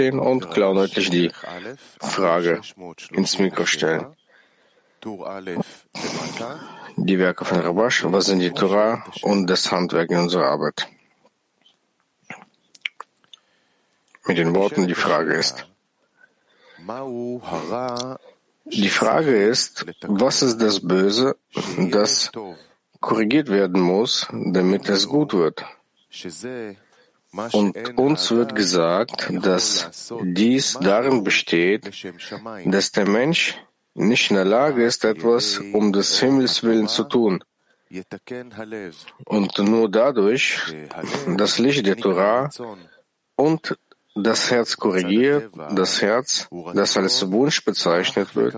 aufstehen und klardeutlich die Frage ins Mikro stellen. Die Werke von Rabash, was sind die Torah und das Handwerk in unserer Arbeit? Mit den Worten, die Frage ist, die Frage ist, was ist das Böse, das korrigiert werden muss, damit es gut wird? Und uns wird gesagt, dass dies darin besteht, dass der Mensch nicht in der Lage ist, etwas um des Himmels willen zu tun. Und nur dadurch das Licht der Torah und das Herz korrigiert, das Herz, das als Wunsch bezeichnet wird,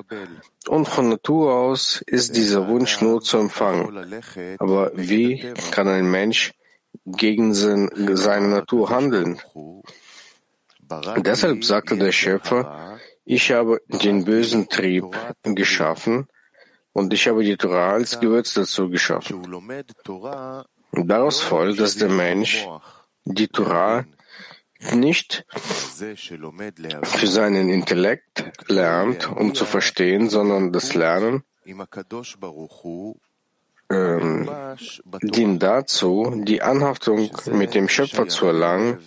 und von Natur aus ist dieser Wunsch nur zu empfangen. Aber wie kann ein Mensch gegen seine Natur handeln? Deshalb sagte der Schöpfer, ich habe den bösen Trieb geschaffen und ich habe die Torah als Gewürz dazu geschaffen. Daraus folgt, dass der Mensch die Torah nicht für seinen Intellekt lernt, um zu verstehen, sondern das Lernen ähm, dient dazu, die Anhaftung mit dem Schöpfer zu erlangen,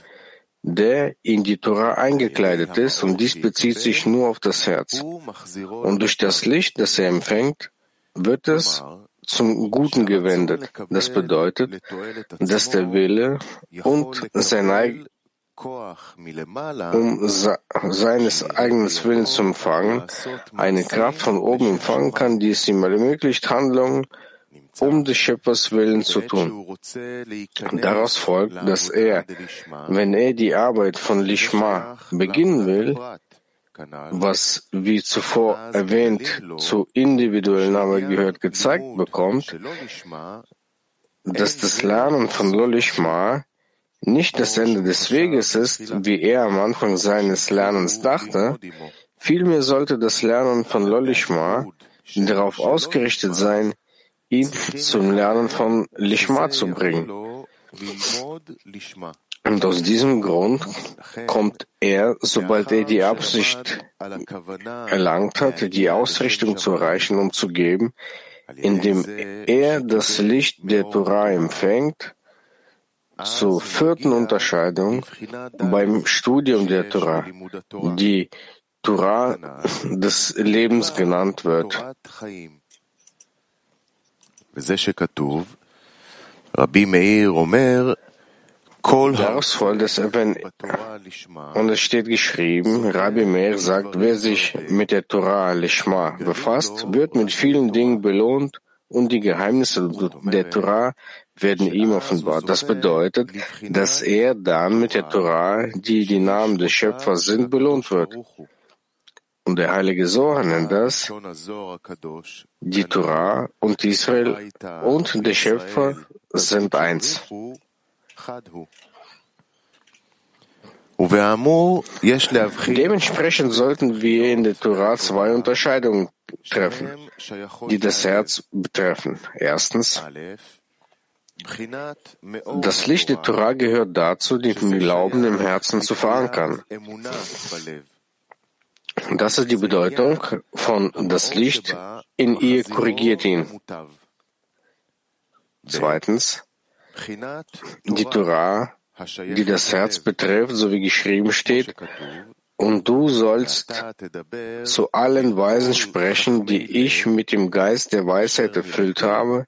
der in die Torah eingekleidet ist, und dies bezieht sich nur auf das Herz. Und durch das Licht, das er empfängt, wird es zum Guten gewendet. Das bedeutet, dass der Wille und sein eigen um seines eigenen Willens zu empfangen, eine Kraft von oben empfangen kann, die es ihm ermöglicht, Handlungen um des Schöpfers Willen zu tun. Daraus folgt, dass er, wenn er die Arbeit von Lishma beginnen will, was wie zuvor erwähnt zur individuellen Arbeit gehört, gezeigt bekommt, dass das Lernen von Lolishma nicht das Ende des Weges ist, wie er am Anfang seines Lernens dachte, vielmehr sollte das Lernen von Lolishma darauf ausgerichtet sein, ihn zum Lernen von Lishma zu bringen. Und aus diesem Grund kommt er, sobald er die Absicht erlangt hat, die Ausrichtung zu erreichen und zu geben, indem er das Licht der Torah empfängt, zur vierten Unterscheidung beim Studium der Torah, die Torah des Lebens genannt wird. Daraus folgt es, wenn, und es steht geschrieben, Rabbi Meir sagt, wer sich mit der Torah Lishma befasst, wird mit vielen Dingen belohnt und die Geheimnisse der Torah werden ihm offenbart. Das bedeutet, dass er dann mit der Torah, die die Namen des Schöpfers sind, belohnt wird. Und der heilige Zohar nennt das die Torah und Israel und der Schöpfer sind eins. Dementsprechend sollten wir in der Torah zwei Unterscheidungen treffen, die das Herz betreffen. Erstens, das Licht der Torah. Gehört dazu, den Glauben im Herzen zu verankern. Das ist die Bedeutung von das Licht in ihr korrigiert ihn. Zweitens, die Torah, die das Herz betrifft, so wie geschrieben steht, und du sollst zu allen Weisen sprechen, die ich mit dem Geist der Weisheit erfüllt habe.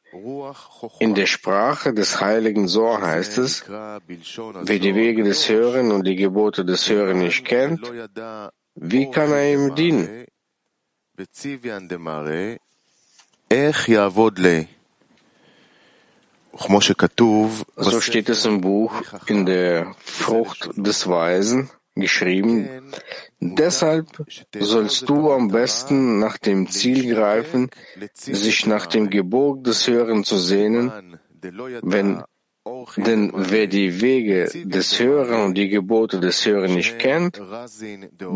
In der Sprache des heiligen Sohr heißt es, wer die Wege des Hören und die Gebote des Hören nicht kennt, wie kann er ihm dienen? So steht es im Buch in der Frucht des Weisen geschrieben, deshalb sollst du am besten nach dem Ziel greifen, sich nach dem Gebot des Hören zu sehnen, wenn denn wer die Wege des Hören und die Gebote des Hören nicht kennt,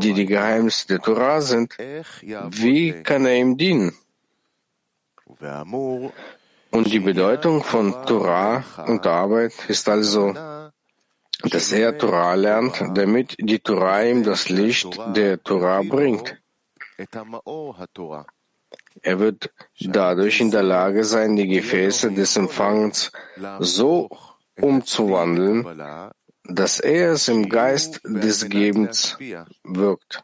die die Geheimnisse der Torah sind, wie kann er ihm dienen? Und die Bedeutung von Torah und Arbeit ist also dass er Torah lernt, damit die Torah ihm das Licht der Torah bringt. Er wird dadurch in der Lage sein, die Gefäße des Empfangens so umzuwandeln, dass er es im Geist des Gebens wirkt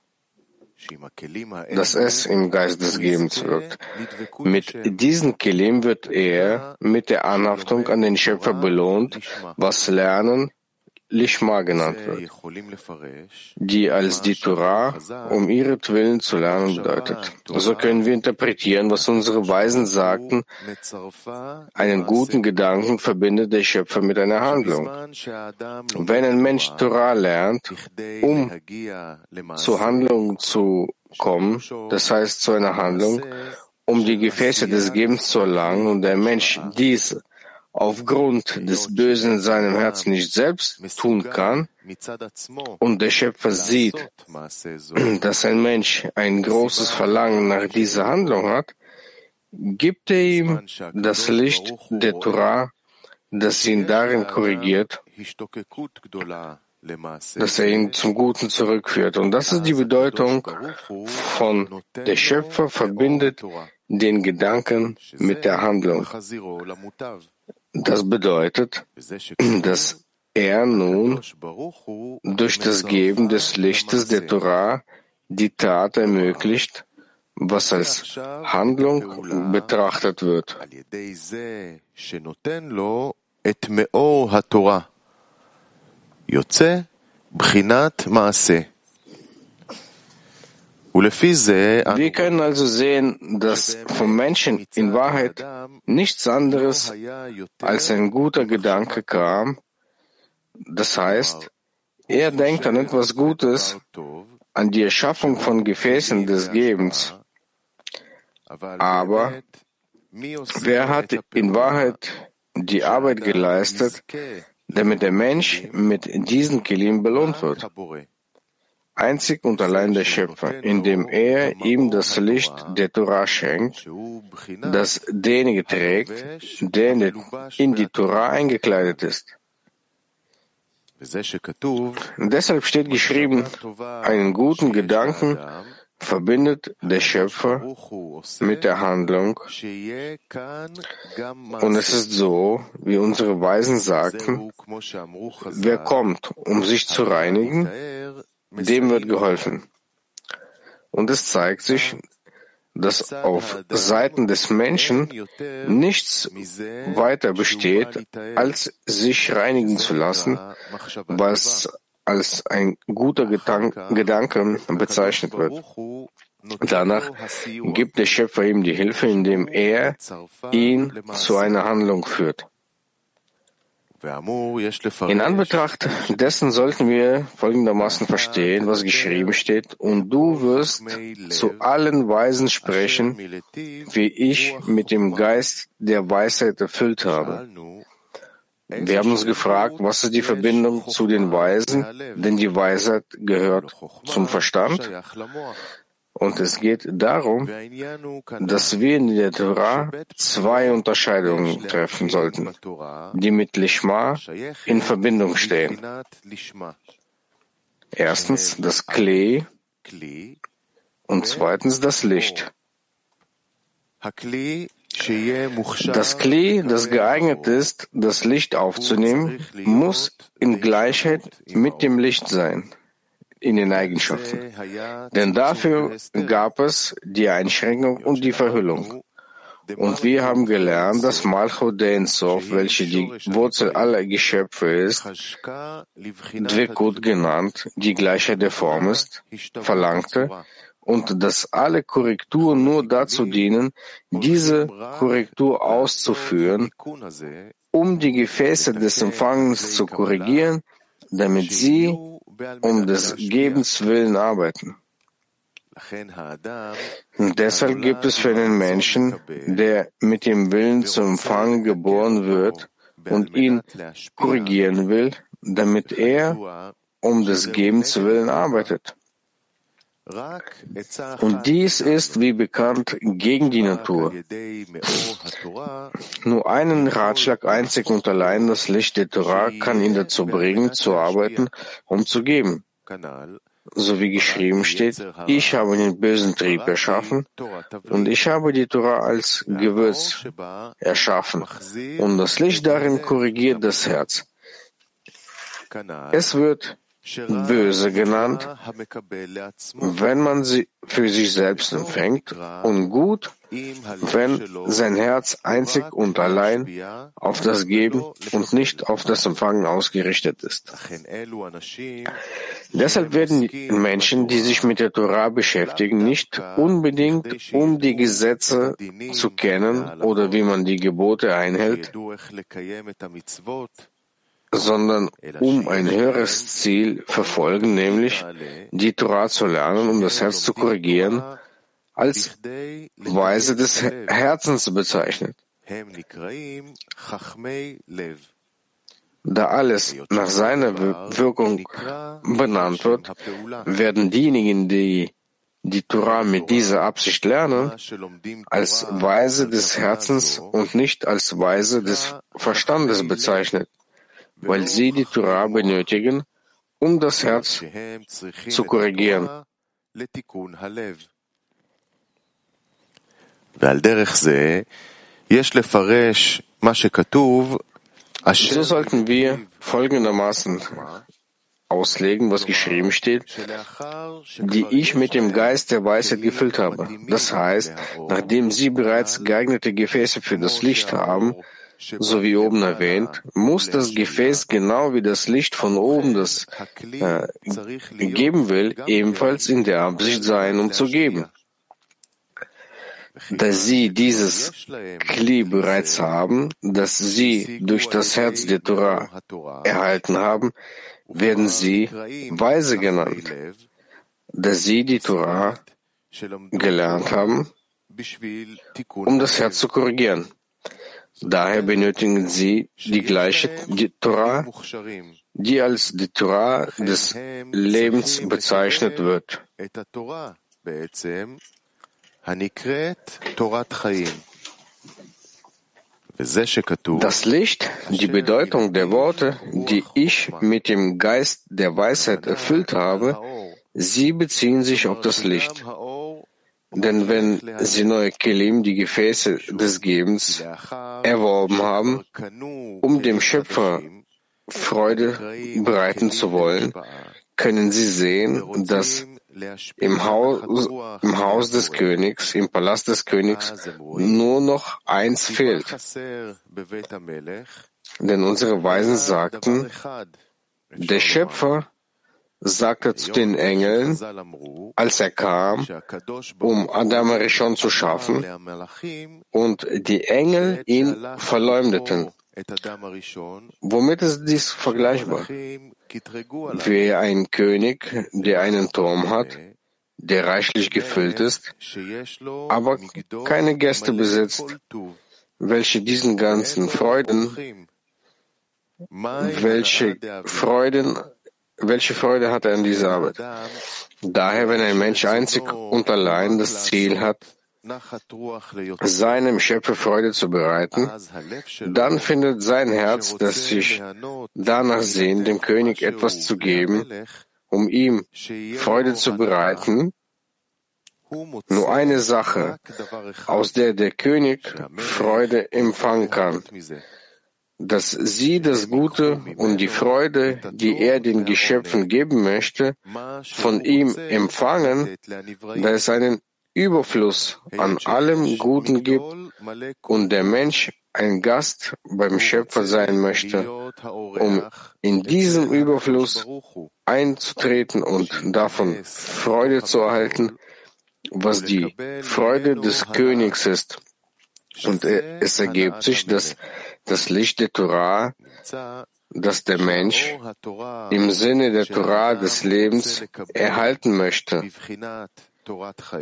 dass es im Geist des Gebens wirkt. Mit diesen Kelim wird er mit der Anhaftung an den Schöpfer belohnt, was Lernen Lishma genannt wird, die als die Torah um ihretwillen zu lernen bedeutet. So können wir interpretieren, was unsere Weisen sagten, einen guten Gedanken verbindet der Schöpfer mit einer Handlung. Wenn ein Mensch Torah lernt, um zur Handlung zu kommen, das heißt zu einer Handlung, um die Gefäße des Gebens zu erlangen und der Mensch dies aufgrund des Bösen in seinem Herzen nicht selbst tun kann und der Schöpfer sieht, dass ein Mensch ein großes Verlangen nach dieser Handlung hat, gibt er ihm das Licht der Torah, das ihn darin korrigiert, dass er ihn zum Guten zurückführt. Und das ist die Bedeutung von der Schöpfer verbindet den Gedanken mit der Handlung. Das bedeutet, dass er nun durch das Geben des Lichtes der Torah die Tat ermöglicht, was als Handlung betrachtet wird. Wir können also sehen, dass vom Menschen in Wahrheit nichts anderes als ein guter Gedanke kam. Das heißt, er denkt an etwas Gutes, an die Erschaffung von Gefäßen des Gebens. Aber wer hat in Wahrheit die Arbeit geleistet, damit der Mensch mit diesen Kelim belohnt wird? Einzig und allein der Schöpfer, indem er ihm das Licht der Torah schenkt, das derjenige trägt, der in die Torah eingekleidet ist. Deshalb steht geschrieben, einen guten Gedanken verbindet der Schöpfer mit der Handlung. Und es ist so, wie unsere Weisen sagten, wer kommt, um sich zu reinigen, dem wird geholfen. Und es zeigt sich, dass auf Seiten des Menschen nichts weiter besteht, als sich reinigen zu lassen, was als ein guter Gedanke bezeichnet wird. Danach gibt der Schöpfer ihm die Hilfe, indem er ihn zu einer Handlung führt. In Anbetracht dessen sollten wir folgendermaßen verstehen, was geschrieben steht, und du wirst zu allen Weisen sprechen, wie ich mit dem Geist der Weisheit erfüllt habe. Wir haben uns gefragt, was ist die Verbindung zu den Weisen, denn die Weisheit gehört zum Verstand. Und es geht darum, dass wir in der Torah zwei Unterscheidungen treffen sollten, die mit Lishma in Verbindung stehen. Erstens das Klee und zweitens das Licht. Das Klee, das geeignet ist, das Licht aufzunehmen, muss in Gleichheit mit dem Licht sein in den Eigenschaften. Denn dafür gab es die Einschränkung und die Verhüllung. Und wir haben gelernt, dass Malchut Densov, welche die Wurzel aller Geschöpfe ist, Dvekut genannt, die Gleichheit der Form ist, verlangte, und dass alle Korrekturen nur dazu dienen, diese Korrektur auszuführen, um die Gefäße des Empfangens zu korrigieren, damit sie um des Gebens willen arbeiten. Und deshalb gibt es für einen Menschen, der mit dem Willen zum Empfang geboren wird und ihn korrigieren will, damit er um des Gebens willen arbeitet. Und dies ist, wie bekannt, gegen die Natur. Nur einen Ratschlag einzig und allein das Licht der Torah kann ihn dazu bringen, zu arbeiten, um zu geben. So wie geschrieben steht, ich habe den bösen Trieb erschaffen und ich habe die Torah als Gewürz erschaffen und das Licht darin korrigiert das Herz. Es wird böse genannt, wenn man sie für sich selbst empfängt und gut, wenn sein Herz einzig und allein auf das Geben und nicht auf das Empfangen ausgerichtet ist. Deshalb werden Menschen, die sich mit der Torah beschäftigen, nicht unbedingt, um die Gesetze zu kennen oder wie man die Gebote einhält, sondern um ein höheres Ziel verfolgen, nämlich die Torah zu lernen, um das Herz zu korrigieren, als Weise des Herzens bezeichnet. Da alles nach seiner Wirkung benannt wird, werden diejenigen, die die Torah mit dieser Absicht lernen, als Weise des Herzens und nicht als Weise des Verstandes bezeichnet weil sie die Torah benötigen, um das Herz zu korrigieren. So sollten wir folgendermaßen auslegen, was geschrieben steht, die ich mit dem Geist der Weisheit gefüllt habe. Das heißt, nachdem sie bereits geeignete Gefäße für das Licht haben, so wie oben erwähnt, muss das Gefäß genau wie das Licht von oben das äh, geben will, ebenfalls in der Absicht sein, um zu geben. Da sie dieses Kli bereits haben, das sie durch das Herz der Torah erhalten haben, werden sie Weise genannt, da sie die Torah gelernt haben, um das Herz zu korrigieren. Daher benötigen sie die gleiche die Torah, die als die Torah des Lebens bezeichnet wird. Das Licht, die Bedeutung der Worte, die ich mit dem Geist der Weisheit erfüllt habe, sie beziehen sich auf das Licht. Denn wenn sie neue Kelim, die Gefäße des Gebens, erworben haben, um dem Schöpfer Freude bereiten zu wollen, können sie sehen, dass im Haus, im Haus des Königs, im Palast des Königs, nur noch eins fehlt. Denn unsere Weisen sagten, der Schöpfer sagte zu den Engeln, als er kam, um Adam Rishon zu schaffen, und die Engel ihn verleumdeten. Womit ist dies vergleichbar? Wie ein König, der einen Turm hat, der reichlich gefüllt ist, aber keine Gäste besitzt, welche diesen ganzen Freuden, welche Freuden welche Freude hat er an dieser Arbeit? Daher, wenn ein Mensch einzig und allein das Ziel hat, seinem Schöpfer Freude zu bereiten, dann findet sein Herz, das sich danach sehnt, dem König etwas zu geben, um ihm Freude zu bereiten, nur eine Sache, aus der der König Freude empfangen kann dass sie das Gute und die Freude, die er den Geschöpfen geben möchte, von ihm empfangen, da es einen Überfluss an allem Guten gibt und der Mensch ein Gast beim Schöpfer sein möchte, um in diesem Überfluss einzutreten und davon Freude zu erhalten, was die Freude des Königs ist. Und es ergibt sich, dass das Licht der Torah, das der Mensch im Sinne der Torah des Lebens erhalten möchte,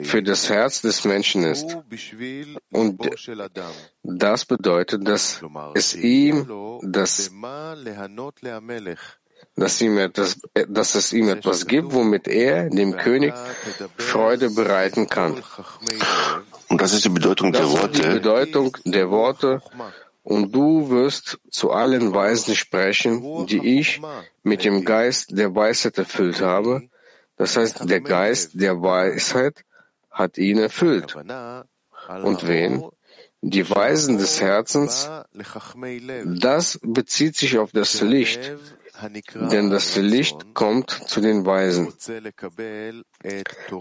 für das Herz des Menschen ist. Und das bedeutet, dass es ihm das dass, ihm etwas, dass es ihm etwas gibt, womit er dem König Freude bereiten kann. Und das ist die Bedeutung Das der ist Worte. die Bedeutung der Worte. Und du wirst zu allen Weisen sprechen, die ich mit dem Geist der Weisheit erfüllt habe. Das heißt, der Geist der Weisheit hat ihn erfüllt. Und wen? Die Weisen des Herzens, das bezieht sich auf das Licht, denn das Licht kommt zu den Weisen.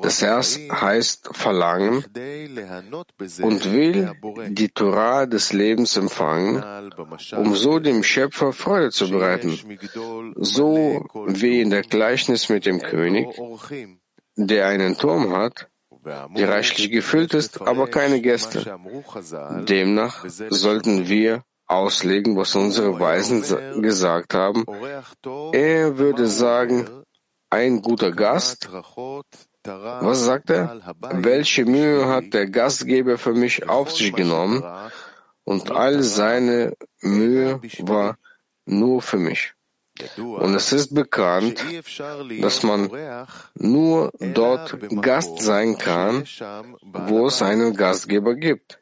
Das Herz heißt Verlangen und will die Torah des Lebens empfangen, um so dem Schöpfer Freude zu bereiten, so wie in der Gleichnis mit dem König, der einen Turm hat, der reichlich gefüllt ist, aber keine Gäste. Demnach sollten wir auslegen, was unsere Weisen sa- gesagt haben. Er würde sagen, ein guter Gast. Was sagt er? Welche Mühe hat der Gastgeber für mich auf sich genommen? Und all seine Mühe war nur für mich. Und es ist bekannt, dass man nur dort Gast sein kann, wo es einen Gastgeber gibt.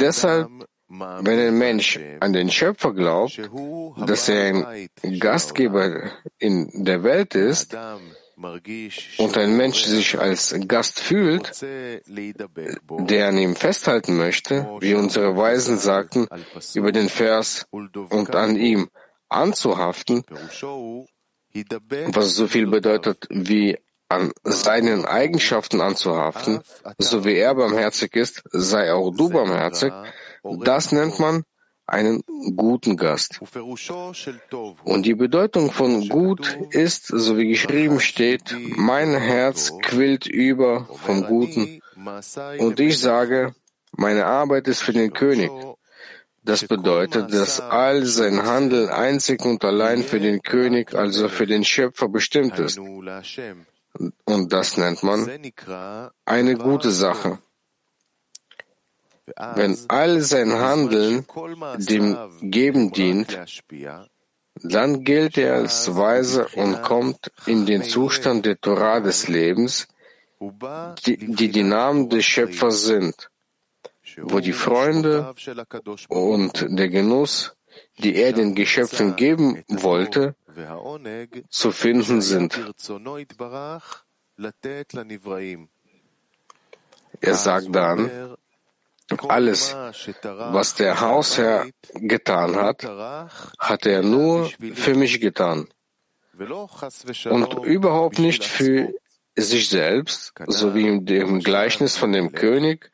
Deshalb, wenn ein Mensch an den Schöpfer glaubt, dass er ein Gastgeber in der Welt ist und ein Mensch sich als Gast fühlt, der an ihm festhalten möchte, wie unsere Weisen sagten über den Vers und an ihm anzuhaften, was so viel bedeutet wie an seinen Eigenschaften anzuhaften, so wie er barmherzig ist, sei auch du barmherzig, das nennt man einen guten Gast. Und die Bedeutung von gut ist, so wie geschrieben steht, mein Herz quillt über vom Guten und ich sage, meine Arbeit ist für den König. Das bedeutet, dass all sein Handeln einzig und allein für den König, also für den Schöpfer bestimmt ist. Und das nennt man eine gute Sache. Wenn all sein Handeln dem Geben dient, dann gilt er als Weise und kommt in den Zustand der Torah des Lebens, die die, die Namen des Schöpfers sind, wo die Freunde und der Genuss, die er den Geschöpfen geben wollte, zu finden sind. Er sagt dann, alles, was der Hausherr getan hat, hat er nur für mich getan und überhaupt nicht für sich selbst, so wie in dem Gleichnis von dem König,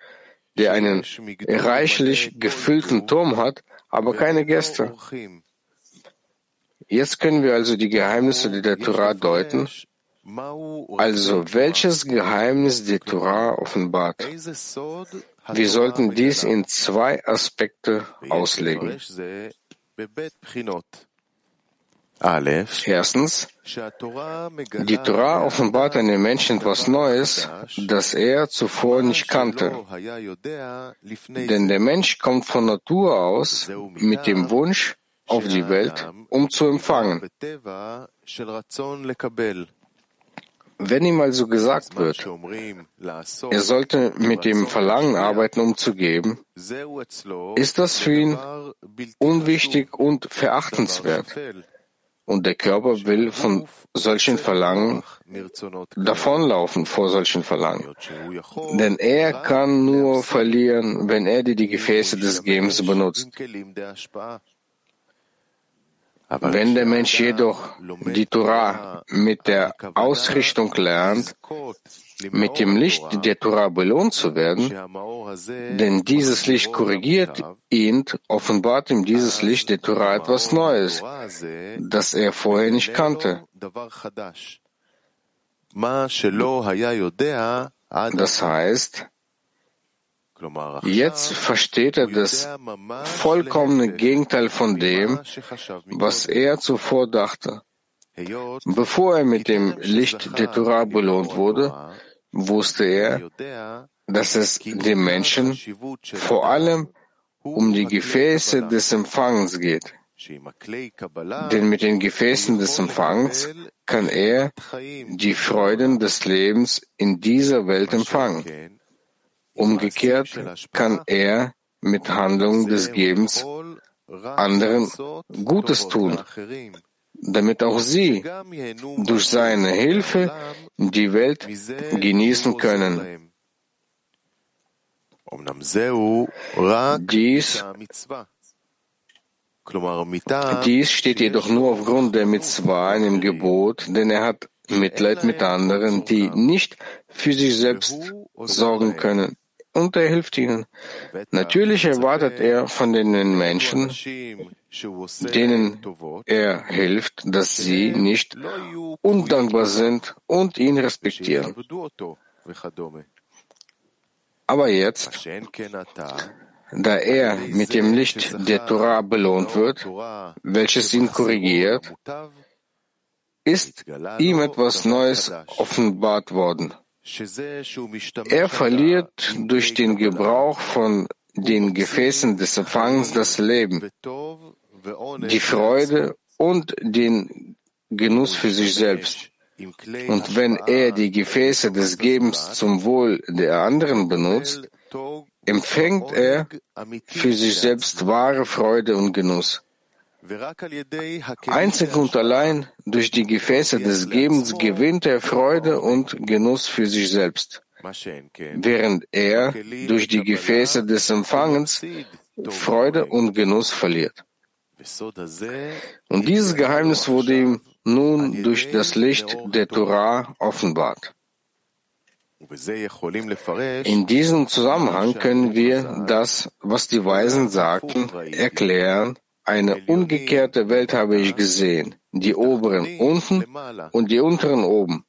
der einen reichlich gefüllten Turm hat, aber keine Gäste. Jetzt können wir also die Geheimnisse der Torah deuten. Also, welches Geheimnis die Torah offenbart? Wir sollten dies in zwei Aspekte auslegen. Erstens, die Torah offenbart einem Menschen etwas Neues, das er zuvor nicht kannte. Denn der Mensch kommt von Natur aus mit dem Wunsch auf die Welt, um zu empfangen. Wenn ihm also gesagt wird, er sollte mit dem Verlangen arbeiten, um zu geben, ist das für ihn unwichtig und verachtenswert. Und der Körper will von solchen Verlangen davonlaufen vor solchen Verlangen. Denn er kann nur verlieren, wenn er die, die Gefäße des Gebens benutzt. Wenn der Mensch jedoch die Torah mit der Ausrichtung lernt, mit dem Licht der Torah belohnt zu werden, denn dieses Licht korrigiert ihn, offenbart ihm dieses Licht der Torah etwas Neues, das er vorher nicht kannte. Das heißt, Jetzt versteht er das vollkommene Gegenteil von dem, was er zuvor dachte. Bevor er mit dem Licht der Torah belohnt wurde, wusste er, dass es dem Menschen vor allem um die Gefäße des Empfangens geht. Denn mit den Gefäßen des Empfangs kann er die Freuden des Lebens in dieser Welt empfangen. Umgekehrt kann er mit Handlungen des Gebens anderen Gutes tun, damit auch sie durch seine Hilfe die Welt genießen können. Dies, dies steht jedoch nur aufgrund der Mitzvah, einem Gebot, denn er hat Mitleid mit anderen, die nicht für sich selbst sorgen können, und er hilft ihnen. Natürlich erwartet er von den Menschen, denen er hilft, dass sie nicht undankbar sind und ihn respektieren. Aber jetzt, da er mit dem Licht der Torah belohnt wird, welches ihn korrigiert, ist ihm etwas Neues offenbart worden. Er verliert durch den Gebrauch von den Gefäßen des Empfangs das Leben, die Freude und den Genuss für sich selbst. Und wenn er die Gefäße des Gebens zum Wohl der anderen benutzt, empfängt er für sich selbst wahre Freude und Genuss. Einzig und allein durch die Gefäße des Gebens gewinnt er Freude und Genuss für sich selbst, während er durch die Gefäße des Empfangens Freude und Genuss verliert. Und dieses Geheimnis wurde ihm nun durch das Licht der Torah offenbart. In diesem Zusammenhang können wir das, was die Weisen sagten, erklären. Eine umgekehrte Welt habe ich gesehen, die oberen unten und die unteren oben.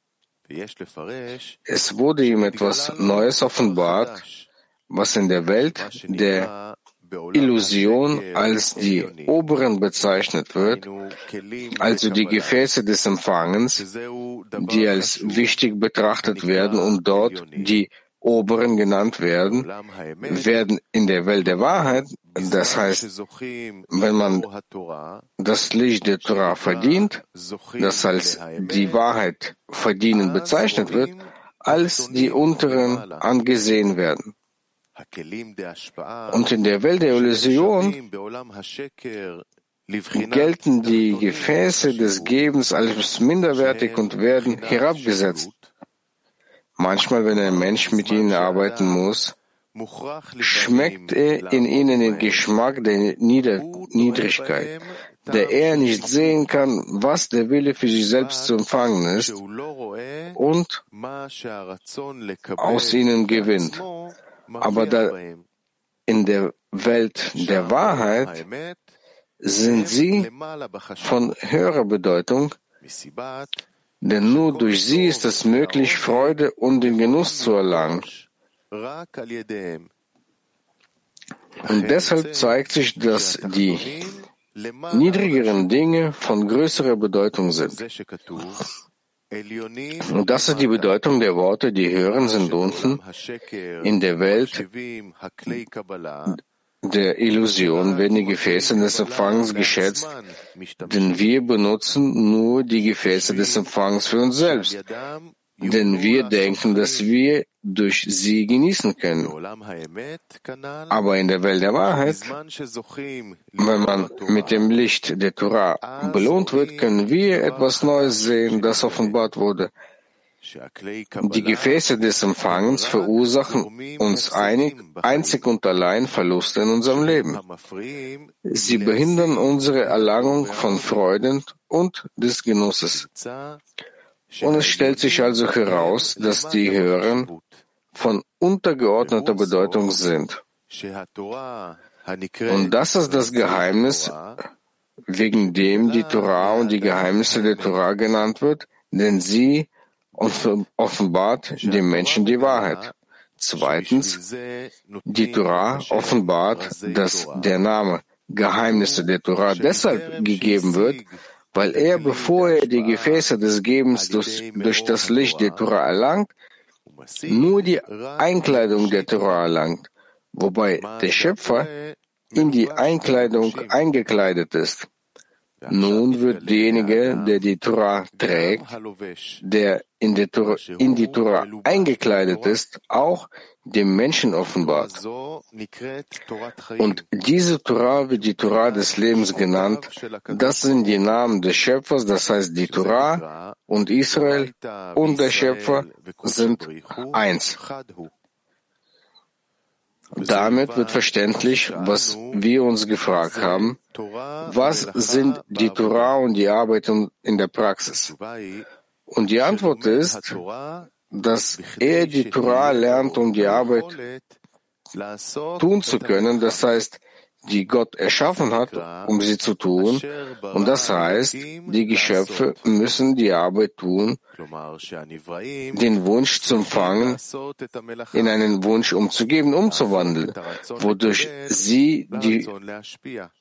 Es wurde ihm etwas Neues offenbart, was in der Welt der Illusion als die oberen bezeichnet wird, also die Gefäße des Empfangens, die als wichtig betrachtet werden und dort die oberen genannt werden, werden in der Welt der Wahrheit, das heißt, wenn man das Licht der Torah verdient, das als die Wahrheit verdienen bezeichnet wird, als die unteren angesehen werden. Und in der Welt der Illusion gelten die Gefäße des Gebens als minderwertig und werden herabgesetzt. Manchmal, wenn ein Mensch mit ihnen arbeiten muss, schmeckt er in ihnen den Geschmack der Nieder Niedrigkeit, der er nicht sehen kann, was der Wille für sich selbst zu empfangen ist und aus ihnen gewinnt. Aber da in der Welt der Wahrheit sind sie von höherer Bedeutung, denn nur durch sie ist es möglich, Freude und den Genuss zu erlangen. Und deshalb zeigt sich, dass die niedrigeren Dinge von größerer Bedeutung sind. Und das ist die Bedeutung der Worte, die hören sind unten in der Welt der Illusion werden die Gefäße des Empfangs geschätzt, denn wir benutzen nur die Gefäße des Empfangs für uns selbst, denn wir denken, dass wir durch sie genießen können. Aber in der Welt der Wahrheit, wenn man mit dem Licht der Torah belohnt wird, können wir etwas Neues sehen, das offenbart wurde. Die Gefäße des Empfangens verursachen uns einig, einzig und allein Verluste in unserem Leben. Sie behindern unsere Erlangung von Freuden und des Genusses. Und es stellt sich also heraus, dass die Höheren von untergeordneter Bedeutung sind. Und das ist das Geheimnis, wegen dem die Torah und die Geheimnisse der Torah genannt wird, denn sie offenbart dem Menschen die Wahrheit. Zweitens, die Torah offenbart, dass der Name Geheimnisse der Torah deshalb gegeben wird, weil er, bevor er die Gefäße des Gebens durch, durch das Licht der Torah erlangt, nur die Einkleidung der Torah erlangt, wobei der Schöpfer in die Einkleidung eingekleidet ist. Nun wird derjenige, der die Torah trägt, der in die Torah, in die Torah eingekleidet ist, auch dem Menschen offenbart. Und diese Torah wird die Torah des Lebens genannt. Das sind die Namen des Schöpfers, das heißt die Torah und Israel und der Schöpfer sind eins. Damit wird verständlich, was wir uns gefragt haben. Was sind die Torah und die Arbeit in der Praxis? Und die Antwort ist, dass er die Torah lernt, um die Arbeit tun zu können. Das heißt, die Gott erschaffen hat, um sie zu tun. Und das heißt, die Geschöpfe müssen die Arbeit tun, den Wunsch zu empfangen, in einen Wunsch umzugeben, umzuwandeln, wodurch sie die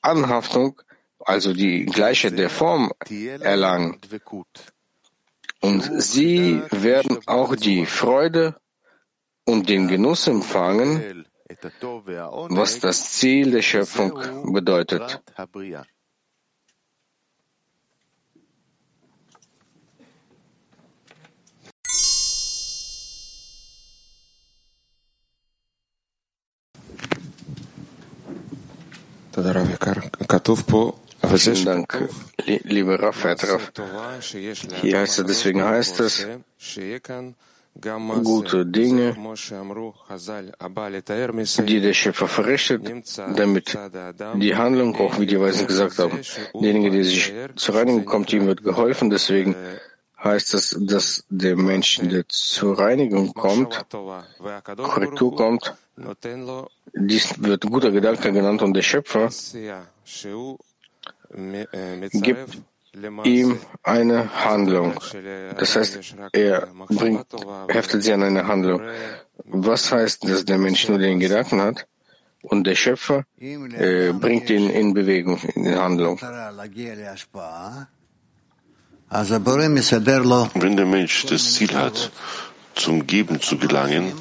Anhaftung, also die Gleichheit der Form erlangen. Und sie werden auch die Freude und den Genuss empfangen, was das Ziel der Schöpfung bedeutet. Vielen Dank, lieber Raff, Herr Raff. Hier heißt es, deswegen heißt es, gute Dinge, die der Schöpfer verrichtet, damit die Handlung, auch wie die Weisen gesagt haben, derjenige, der sich zur Reinigung kommt, ihm wird geholfen. Deswegen heißt es, dass der Mensch, der zur Reinigung kommt, Korrektur kommt, dies wird guter Gedanke genannt und der Schöpfer gibt ihm eine Handlung. Das heißt, er bringt, heftet sie an eine Handlung. Was heißt, dass der Mensch nur den Gedanken hat und der Schöpfer äh, bringt ihn in Bewegung, in Handlung? Wenn der Mensch das Ziel hat, zum Geben zu gelangen,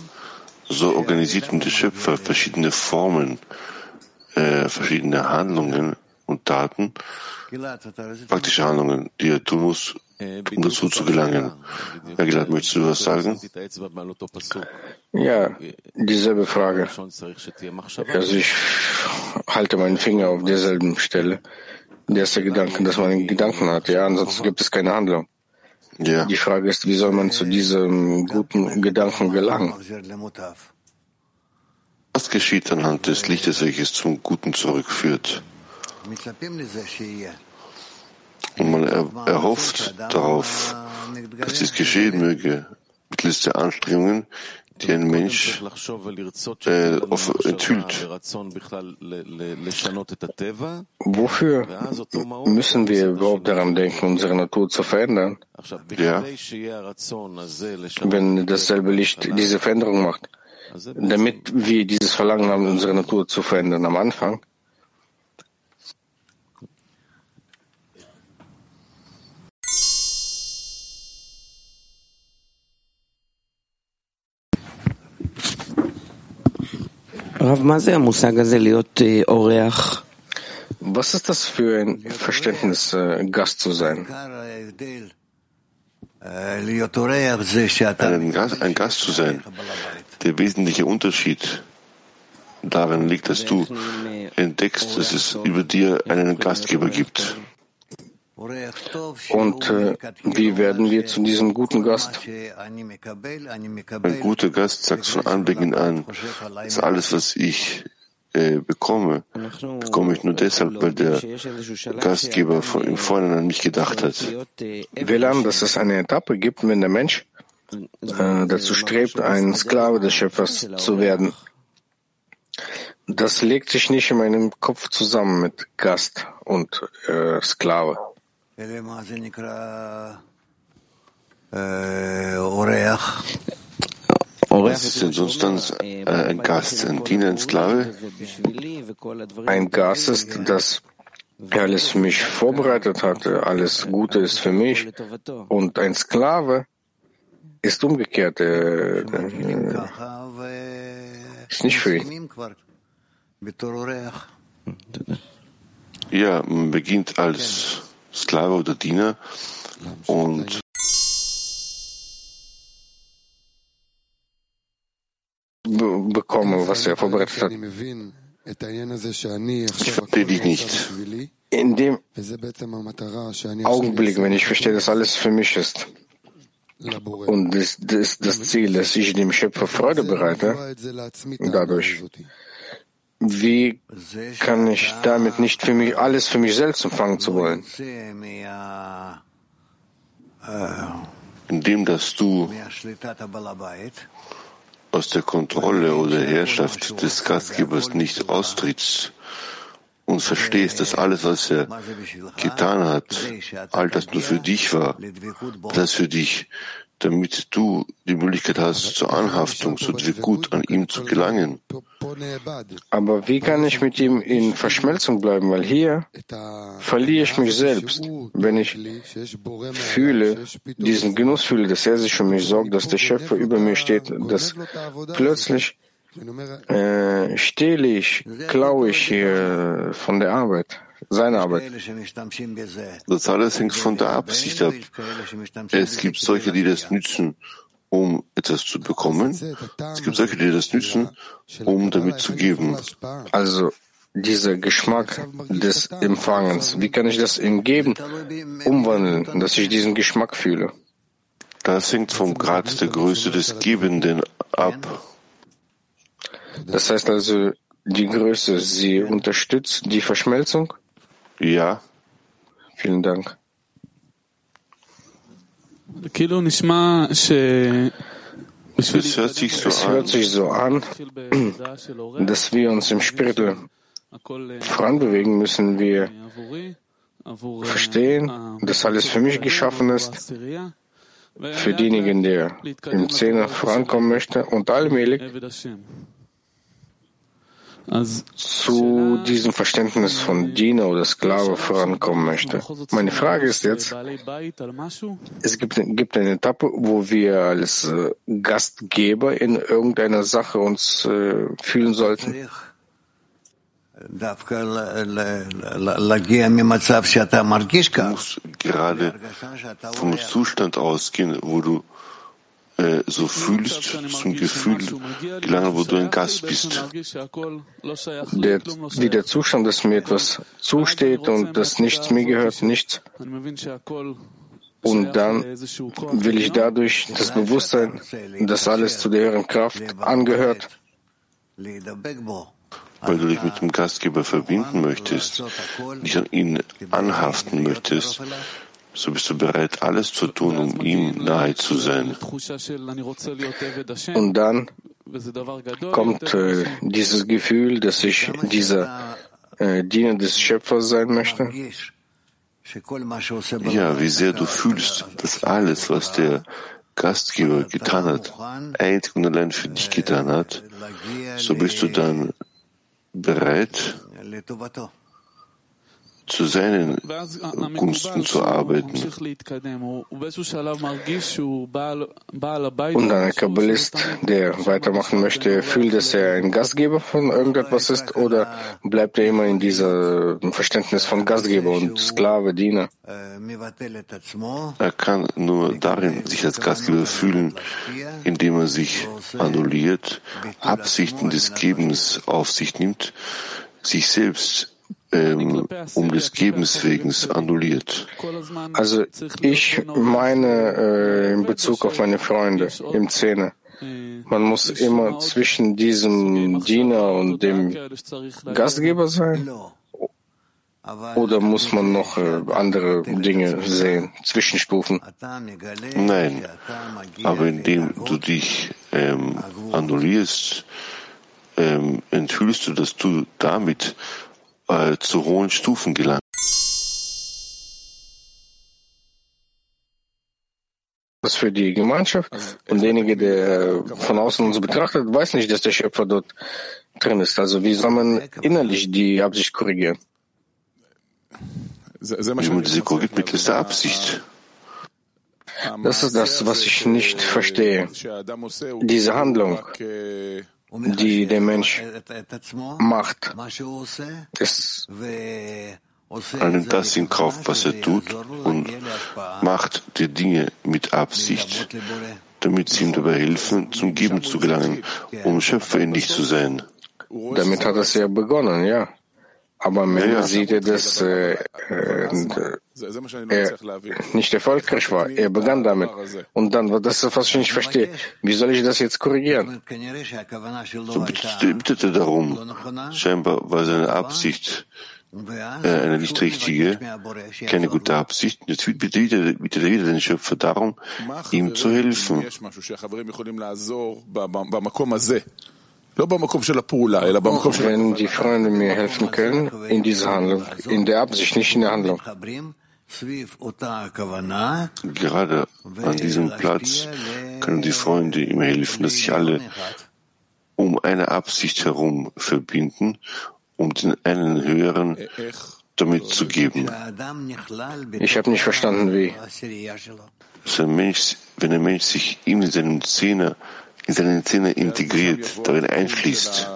so organisiert der Schöpfer verschiedene Formen, äh, verschiedene Handlungen und Taten, praktische Handlungen, die er tun muss, um dazu zu gelangen. Herr Gilad, möchtest du was sagen? Ja, dieselbe Frage. Also ich halte meinen Finger auf derselben Stelle. Der der Gedanke, dass man einen Gedanken hat. Ja, ansonsten gibt es keine Handlung. Ja. Die Frage ist, wie soll man zu diesem guten Gedanken gelangen? Was geschieht anhand des Lichtes, welches zum Guten zurückführt? Und man er, erhofft darauf, dass dies geschehen möge, mittels der Anstrengungen, die ein Mensch äh, auf, enthüllt. Wofür müssen wir überhaupt daran denken, unsere Natur zu verändern? Ja. Wenn dasselbe Licht diese Veränderung macht, damit wir dieses Verlangen haben, unsere Natur zu verändern am Anfang, Was ist das für ein Verständnis, äh, Gast zu sein? Ein Gast, ein Gast zu sein. Der wesentliche Unterschied darin liegt, dass du entdeckst, dass es über dir einen Gastgeber gibt. Und äh, wie werden wir zu diesem guten Gast? Ein guter Gast sagt von Anbeginn an, dass alles, was ich äh, bekomme, bekomme ich nur deshalb, weil der Gastgeber von, im Vorhinein an mich gedacht hat. Wir lernen, dass es eine Etappe gibt, wenn der Mensch äh, dazu strebt, ein Sklave des Schöpfers zu werden. Das legt sich nicht in meinem Kopf zusammen mit Gast und äh, Sklave. Was ist denn sonst dann äh, ein Gast, ein Diener, ein Sklave? Ein Gast ist, dass er alles für mich vorbereitet hatte, alles Gute ist für mich. Und ein Sklave ist umgekehrt, äh, äh, ist nicht für ihn. Ja, man beginnt als Sklave oder Diener und bekomme, was er vorbereitet hat. Ich verstehe dich nicht. In dem Augenblick, wenn ich verstehe, dass alles für mich ist, und das, das, das Ziel, dass ich dem Schöpfer Freude bereite, dadurch, wie kann ich damit nicht für mich alles für mich selbst empfangen zu wollen? Indem, dass du aus der Kontrolle oder Herrschaft des Gastgebers nicht austrittst und verstehst, dass alles, was er getan hat, all das nur für dich war, das für dich damit du die Möglichkeit hast, zur Anhaftung, zu gut an ihm zu gelangen. Aber wie kann ich mit ihm in Verschmelzung bleiben? Weil hier verliere ich mich selbst, wenn ich fühle, diesen Genuss fühle, dass er sich um mich sorgt, dass der Schöpfer über mir steht, dass plötzlich äh, stehle ich, klaue ich hier von der Arbeit seine Arbeit. Das alles hängt von der Absicht ab. Es gibt solche, die das nützen, um etwas zu bekommen. Es gibt solche, die das nützen, um damit zu geben. Also dieser Geschmack des Empfangens, wie kann ich das im Geben umwandeln, dass ich diesen Geschmack fühle? Das hängt vom Grad der Größe des Gebenden ab. Das heißt also, die Größe, sie unterstützt die Verschmelzung? Ja. Vielen Dank. Es hört sich so es hört sich so an, dass wir uns im Spiritel voranbewegen müssen. Wir verstehen, dass alles für mich geschaffen ist, für denjenigen, der im Zehner vorankommen möchte und allmählich zu diesem Verständnis von Diener oder Sklave vorankommen möchte. Meine Frage ist jetzt, es gibt, gibt eine Etappe, wo wir als äh, Gastgeber in irgendeiner Sache uns äh, fühlen sollten. Du musst gerade vom Zustand ausgehen, wo du äh, so fühlst, zum Gefühl gelangen, wo du ein Gast bist. Der, wie der Zustand, dass mir etwas zusteht und dass nichts mir gehört, nichts. Und dann will ich dadurch das Bewusstsein, dass alles zu der höheren Kraft angehört, weil du dich mit dem Gastgeber verbinden möchtest, dich an ihn anhaften möchtest, so bist du bereit, alles zu tun, um ihm nahe zu sein. Und dann kommt äh, dieses Gefühl, dass ich dieser äh, Diener des Schöpfers sein möchte. Ja, wie sehr du fühlst, dass alles, was der Gastgeber getan hat, einzig und allein für dich getan hat, so bist du dann bereit, zu seinen Gunsten zu arbeiten. Und ein Kabbalist, der weitermachen möchte, fühlt, dass er ein Gastgeber von irgendetwas ist oder bleibt er immer in diesem Verständnis von Gastgeber und Sklave, Diener? Er kann nur darin sich als Gastgeber fühlen, indem er sich annulliert, Absichten des Gebens auf sich nimmt, sich selbst ähm, um des Gebens wegen annulliert. Also ich meine äh, in Bezug auf meine Freunde im Zehner. Man muss immer zwischen diesem Diener und dem Gastgeber sein? Oder muss man noch äh, andere Dinge sehen, Zwischenstufen? Nein, aber indem du dich ähm, annullierst, ähm, enthüllst du, dass du damit zu hohen Stufen gelangt. Das für die Gemeinschaft und derjenige, der von außen uns betrachtet, weiß nicht, dass der Schöpfer dort drin ist. Also wie soll man innerlich die Absicht korrigieren? Wie man diese korrigiert mittels der Absicht. Das ist das, was ich nicht verstehe. Diese Handlung, die der Mensch macht, ist Er das in Kauf, was er tut, und macht die Dinge mit Absicht, damit sie ihm dabei helfen, zum Geben zu gelangen, um Schöpfer in dich zu sein. Damit hat es ja begonnen, ja. Aber ja. sieht er, dass äh, äh, er nicht erfolgreich war. Er begann damit. Und dann, das ist, was ich nicht verstehe. Wie soll ich das jetzt korrigieren? So bittet er darum. Scheinbar war seine Absicht äh, eine nicht richtige, keine gute Absicht. Jetzt bittet er wieder, wieder den Schöpfer darum, ihm zu helfen. Wenn die Freunde mir helfen können in dieser Handlung, in der Absicht, nicht in der Handlung. Gerade an diesem Platz können die Freunde ihm helfen, dass sich alle um eine Absicht herum verbinden, um den einen höheren damit zu geben. Ich habe nicht verstanden, wie. Ein Mensch, wenn ein Mensch sich ihm in seinem Zehner seine Zähne integriert, darin einfließt.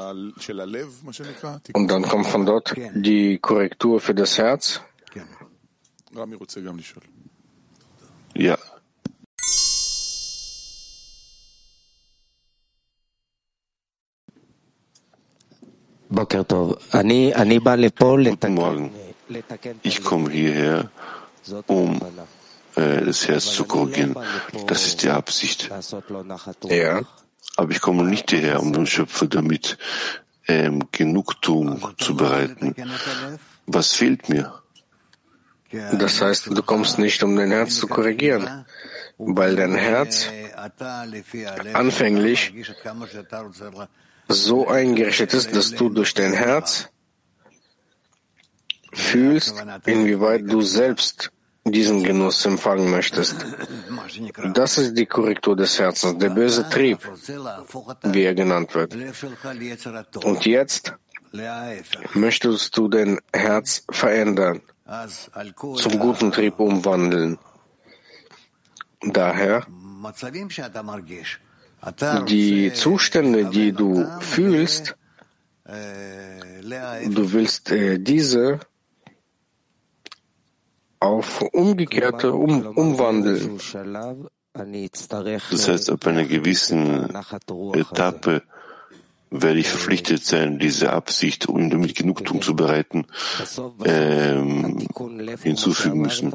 Und dann kommt von dort die Korrektur für das Herz. Ja. Guten Morgen. Ich komme hierher, um äh, das Herz zu korrigieren. Das ist die Absicht. Ja. Aber ich komme nicht hierher, um dem Schöpfer damit ähm, Genugtuung zu bereiten. Was fehlt mir? Das heißt, du kommst nicht, um dein Herz zu korrigieren, weil dein Herz anfänglich so eingerichtet ist, dass du durch dein Herz fühlst, inwieweit du selbst diesen Genuss empfangen möchtest. Das ist die Korrektur des Herzens, der böse Trieb, wie er genannt wird. Und jetzt möchtest du dein Herz verändern, zum guten Trieb umwandeln. Daher die Zustände, die du fühlst, du willst äh, diese auf umgekehrte um, umwandeln. Das heißt, ab einer gewissen Etappe werde ich verpflichtet sein, diese Absicht, um damit Genugtuung zu bereiten, ähm, hinzufügen müssen.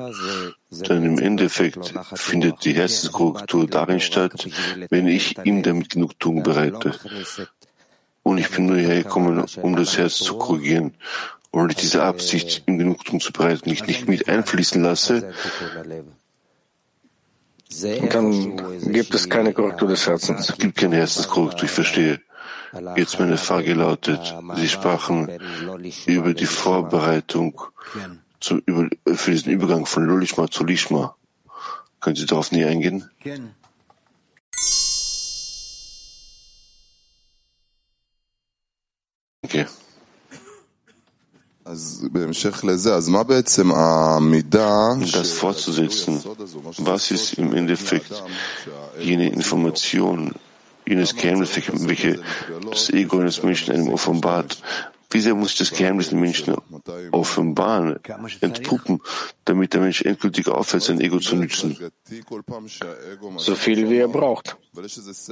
Dann im Endeffekt findet die Herzenskorrektur darin statt, wenn ich ihm damit Genugtuung bereite. Und ich bin nur hergekommen, um das Herz zu korrigieren und ich diese Absicht im Genugtuung zu bereiten, nicht, nicht mit einfließen lasse, dann gibt es keine Korrektur des Herzens. Es gibt keine Herzenskorrektur, ich verstehe. Jetzt meine Frage lautet, Sie sprachen über die Vorbereitung zum, über, für diesen Übergang von Lolishma zu Lishma. Können Sie darauf näher eingehen? Okay. Das fortzusetzen, was ist im Endeffekt jene Information, jenes Geheimnis, welche das Ego eines Menschen einem offenbart, wie sehr muss ich das Geheimnis den Menschen offenbaren, entpuppen, damit der Mensch endgültig aufhört, sein Ego zu nützen? So viel wie er braucht. Das ist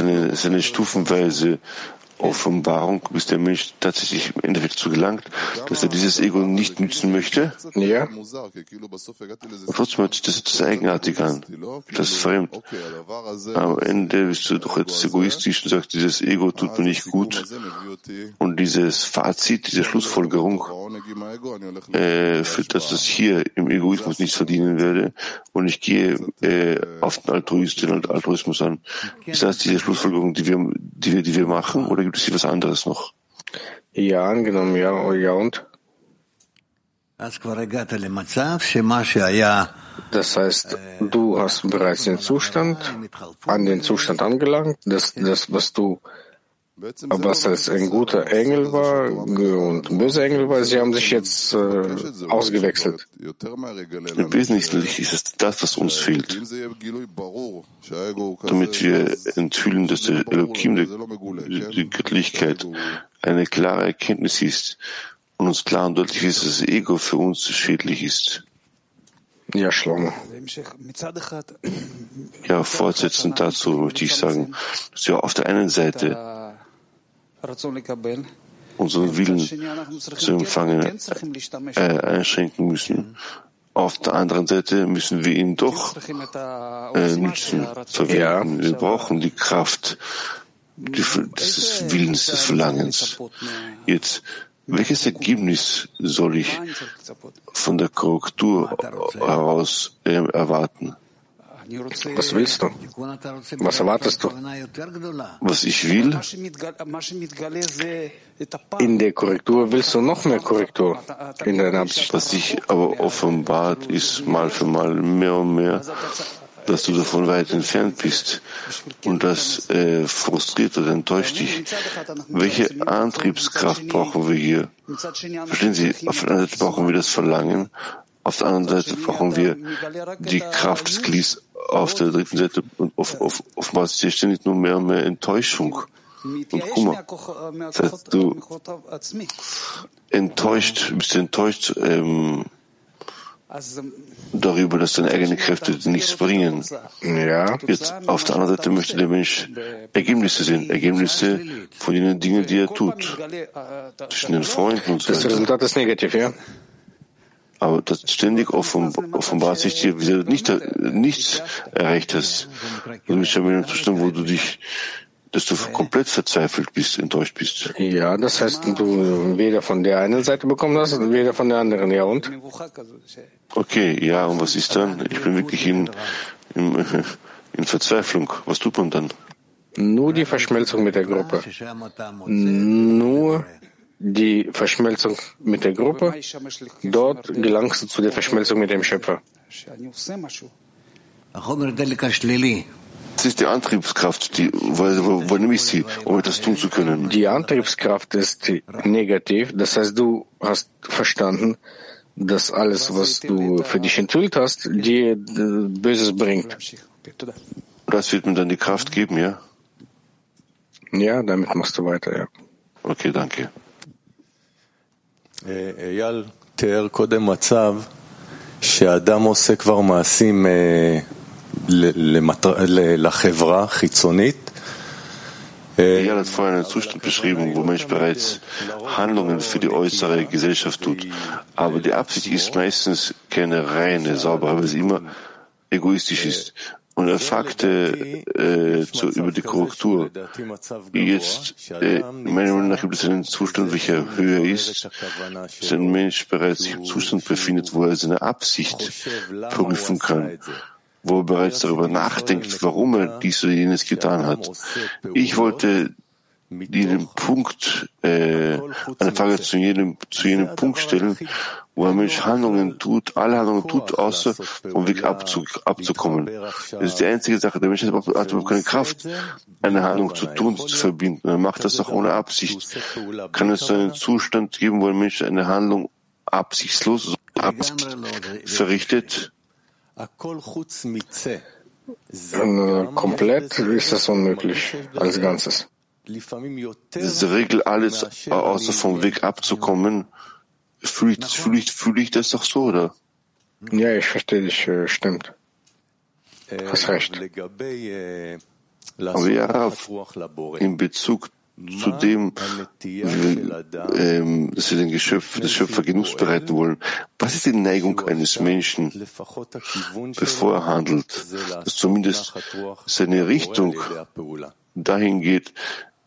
eine, das ist eine stufenweise Offenbarung, bis der Mensch tatsächlich im Endeffekt so gelangt, dass er dieses Ego nicht nützen möchte. Ja. Und trotzdem hört sich das etwas eigenartig an. Das ist fremd. Am Ende bist du doch etwas egoistisch und sagst, dieses Ego tut mir nicht gut. Und dieses Fazit, diese Schlussfolgerung, äh, führt dazu, dass ich hier im Egoismus nichts verdienen werde und ich gehe äh, auf den Altruismus an. Ist das diese Schlussfolgerung, die wir, die wir, die wir machen, oder gibt es hier was anderes noch? Ja, angenommen, ja, oh, ja und? Das heißt, du hast bereits den Zustand, an den Zustand angelangt, dass das, was du was als ein guter Engel war und ein böser Engel war, sie haben sich jetzt äh, ausgewechselt. Im Wesentlichen ist es das, was uns fehlt. Damit wir enthüllen, dass der Elohim, die Göttlichkeit, eine klare Erkenntnis ist und uns klar und deutlich ist, dass das Ego für uns schädlich ist. Ja, Schlomo. Ja, fortsetzend dazu möchte ich sagen, dass wir auf der einen Seite unseren Willen zu empfangen äh, einschränken müssen. Auf der anderen Seite müssen wir ihn doch äh, nützen, verwenden. Wir brauchen die Kraft des Willens, des Verlangens. Jetzt, welches Ergebnis soll ich von der Korrektur heraus äh, erwarten? Was willst du? Was erwartest du? Was ich will? In der Korrektur willst du noch mehr Korrektur in deiner Absicht. Was sich aber offenbart, ist mal für mal mehr und mehr, dass du davon weit entfernt bist und das äh, frustriert oder enttäuscht dich. Welche Antriebskraft brauchen wir hier? Verstehen Sie, auf der einen Seite brauchen wir das Verlangen, auf der anderen Seite brauchen wir die Kraft des Glies auf der dritten Seite und auf, auf, offenbar ist hier ständig nur mehr und mehr Enttäuschung und Kummer. Das heißt, du enttäuscht, bist enttäuscht ähm, darüber, dass deine eigenen Kräfte nichts bringen. Ja. Jetzt auf der anderen Seite möchte der Mensch Ergebnisse sehen, Ergebnisse von den Dingen, die er tut, zwischen den Freunden und so Das Resultat ist negativ, ja? Aber das ständig offenbart sich dir, wie du nicht, nichts erreicht hast. Bist ja in einem Zustand, wo du dich, dass du komplett verzweifelt bist, enttäuscht bist. Ja, das heißt, du weder von der einen Seite bekommen hast, weder von der anderen. Ja, und? Okay, ja, und was ist dann? Ich bin wirklich in, in, in Verzweiflung. Was tut man dann? Nur die Verschmelzung mit der Gruppe. Nur die Verschmelzung mit der Gruppe, dort gelangst du zu der Verschmelzung mit dem Schöpfer. Das ist die Antriebskraft, die, wo, wo, wo nehme ich sie, um etwas tun zu können? Die Antriebskraft ist negativ, das heißt, du hast verstanden, dass alles, was du für dich enthüllt hast, dir Böses bringt. Das wird mir dann die Kraft geben, ja? Ja, damit machst du weiter, ja. Okay, danke. אייל תיאר קודם מצב שאדם עושה כבר מעשים לחברה חיצונית. Eyal hat vorhin einen Zustand beschrieben, wo Mensch bereits Handlungen für die äußere Gesellschaft tut. Aber die Absicht ist meistens keine reine, saubere, weil sie immer egoistisch ist. Und er fragte äh, zu, über die Korrektur. Jetzt, äh, meiner Meinung nach gibt es einen Zustand, welcher höher ist, dass ein Mensch bereits sich im Zustand befindet, wo er seine Absicht prüfen kann, wo er bereits darüber nachdenkt, warum er dies oder jenes getan hat. Ich wollte jeden Punkt, äh, eine Frage zu jedem, zu jenem Punkt stellen, wo ein Mensch Handlungen tut, alle Handlungen tut, außer vom Weg abzu, abzukommen. Das ist die einzige Sache. Der Mensch hat überhaupt keine Kraft, eine Handlung zu tun, zu verbinden. Er macht das auch ohne Absicht. Kann es so einen Zustand geben, wo ein Mensch eine Handlung absichtslos Absicht verrichtet? Komplett ist das unmöglich, als Ganzes. Diese Regel, alles außer vom Weg abzukommen, fühle ich, fühle ich, fühle ich das doch so, oder? Ja, ich verstehe dich, stimmt. Hast recht. Aber ja, in Bezug zu dem, ähm, dass wir den Geschöpf, das Schöpfer Genuss bereiten wollen. Was ist die Neigung eines Menschen, bevor er handelt, dass zumindest seine Richtung dahin geht,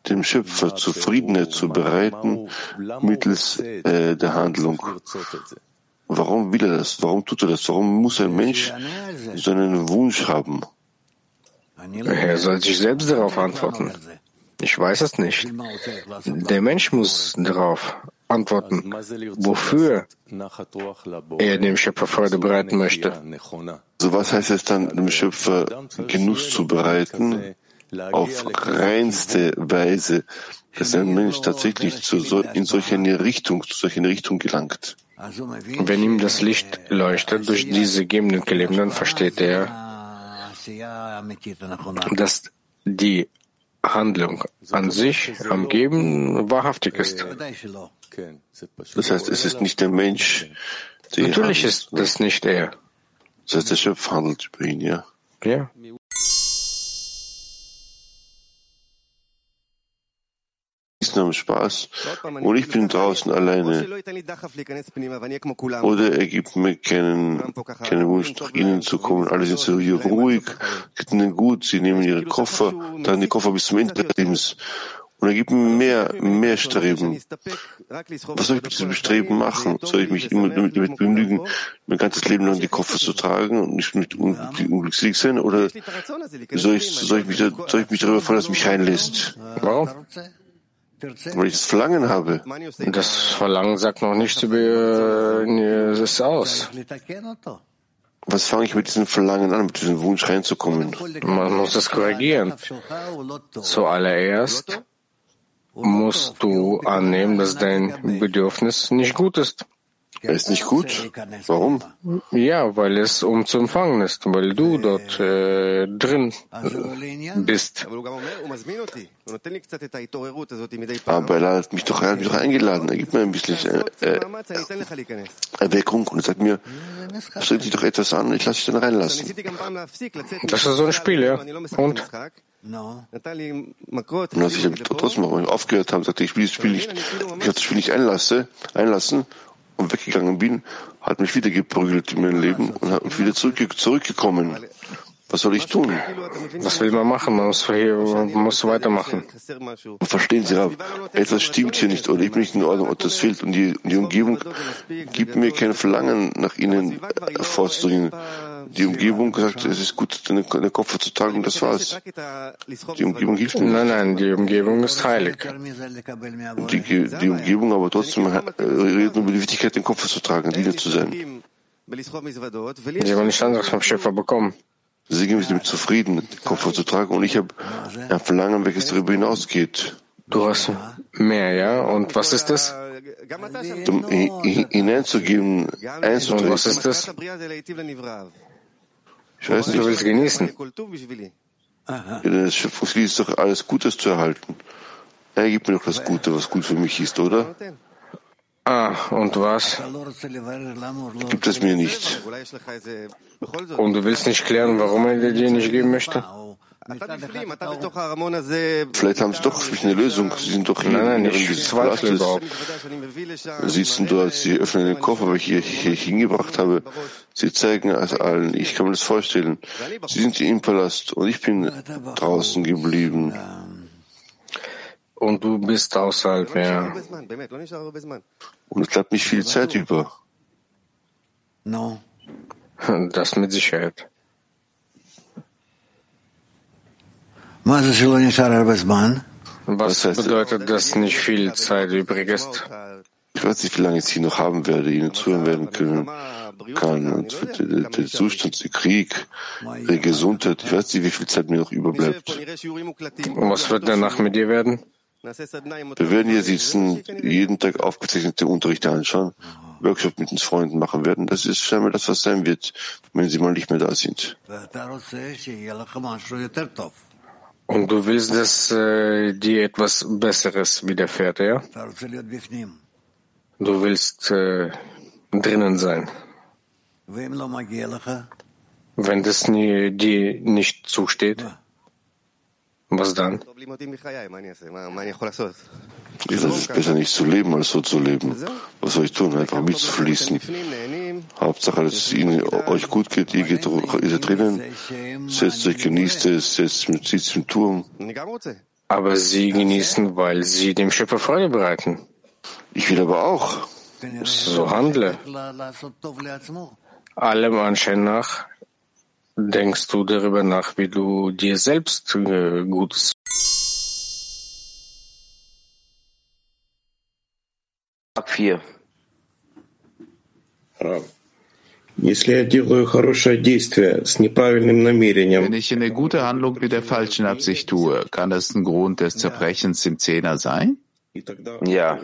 dem Schöpfer Zufriedenheit zu bereiten mittels äh, der Handlung. Warum will er das? Warum tut er das? Warum muss ein Mensch so einen Wunsch haben? Er soll sich selbst darauf antworten. Ich weiß es nicht. Der Mensch muss darauf antworten, wofür er dem Schöpfer Freude bereiten möchte. So was heißt es dann, dem Schöpfer Genuss zu bereiten? Auf reinste Weise, dass ein Mensch tatsächlich zu so, in solch eine Richtung, zu solch eine Richtung gelangt. Wenn ihm das Licht leuchtet durch diese gebenden Kelim, dann versteht er, dass die Handlung an sich am Geben wahrhaftig ist. Das heißt, es ist nicht der Mensch, der Natürlich ist das nicht er. Das heißt, der Schöpfer handelt über ihn, ja. Ja. Am Spaß. Und ich bin draußen alleine. Oder er gibt mir keinen, keinen Wunsch, nach ihnen zu kommen. Alle sind so hier ruhig, geht ihnen gut, sie nehmen ihre Koffer, dann die Koffer bis zum Ende des Lebens. Und er gibt mir mehr, mehr Streben. Was soll ich mit diesem Streben machen? Soll ich mich immer damit, damit bemühen, mein ganzes Leben lang die Koffer zu tragen und nicht mit un unglückselig sein? Oder soll ich, soll ich, mich, soll ich mich darüber freuen, dass mich reinlässt? Warum? Weil ich das Verlangen habe. Das Verlangen sagt noch nichts über es aus. Was fange ich mit diesem Verlangen an, mit diesem Wunsch reinzukommen? Man muss es korrigieren. Zuallererst musst du annehmen, dass dein Bedürfnis nicht gut ist. Er ist nicht gut? Warum? Ja, weil es um zu empfangen ist, weil du dort äh, drin bist. Aber er hat mich doch, er hat mich doch eingeladen. Er gibt mir ein bisschen äh, äh, Erweckung und er sagt mir, stell dich doch etwas an, ich lasse dich dann reinlassen. Das ist so ein Spiel, ja. Und? Und als ich trotzdem aufgehört habe, sagte ich, ich will das Spiel nicht, ich das Spiel nicht einlasse, einlassen und weggegangen bin, hat mich wieder geprügelt in meinem Leben und hat mich wieder zurück, zurückgekommen. Was soll ich tun? Was will man machen? Man muss, man muss weitermachen. Verstehen Sie, Rav, etwas stimmt hier nicht oder ich bin nicht in Ordnung oder das fehlt und die, die Umgebung gibt mir kein Verlangen, nach Ihnen vorzudringen. Die Umgebung sagt, es ist gut, deine, deine Kopf zu tragen, das war's. Die Umgebung hilft mir. Nein, nein, die Umgebung ist heilig. Die, die Umgebung aber trotzdem redet über die Wichtigkeit, den Kopf zu tragen, Diener zu sein. Die haben nicht anderes vom Schöpfer bekommen. Sie geben sich damit zufrieden, den Kopf zu tragen und ich habe ein Verlangen, welches darüber hinausgeht. Du hast mehr, ja? Und was ist das? Um hineinzugeben, einzutreten. Und was ist das? Ich weiß nicht. Du willst genießen. Das Schöpfungslied ist doch alles Gutes zu erhalten. Er gibt mir doch das Gute, was gut für mich ist, oder? Ah, und was? Gibt es mir nicht. Und du willst nicht klären, warum er dir nicht geben möchte? Vielleicht haben sie doch für mich eine Lösung. Sie sind doch hier nein, nein, in zweifle überhaupt. Sitzen dort, sie öffnen den Koffer, welchen ich hier, hier hingebracht habe. Sie zeigen es allen. Ich kann mir das vorstellen. Sie sind hier im Palast und ich bin draußen geblieben. Und du bist außerhalb, ja. Und es bleibt nicht viel Zeit über. Das mit Sicherheit. Was bedeutet, dass nicht viel Zeit übrig ist? Ich weiß nicht, wie lange ich sie noch haben werde, ihnen zuhören werden können kann. Und der, der Zustand, der Krieg, die Gesundheit, ich weiß nicht, wie viel Zeit mir noch überbleibt. Und was wird danach mit dir werden? Wir werden hier sitzen, jeden Tag aufgezeichnete Unterrichte anschauen, Workshop mit uns Freunden machen werden. Das ist scheinbar das, was sein wird, wenn sie mal nicht mehr da sind. Und du willst, dass äh, dir etwas Besseres widerfährt, ja? Du willst äh, drinnen sein. Wenn das nie, dir nicht zusteht, was dann? Es ist besser nicht zu leben, als so zu leben. Was soll ich tun? Einfach mitzufließen. Hauptsache, dass es Ihnen, euch gut geht, ihr geht, ihr seid drinnen, setzt euch, genießt es, setzt mit, sitzt im Turm. Aber Sie genießen, weil Sie dem Schöpfer Freude bereiten. Ich will aber auch. So handle. Allem Anschein nach denkst du darüber nach, wie du dir selbst äh, Gutes 4. Wenn ich eine gute Handlung mit der falschen Absicht tue, kann das ein Grund des Zerbrechens im Zehner sein? Ja.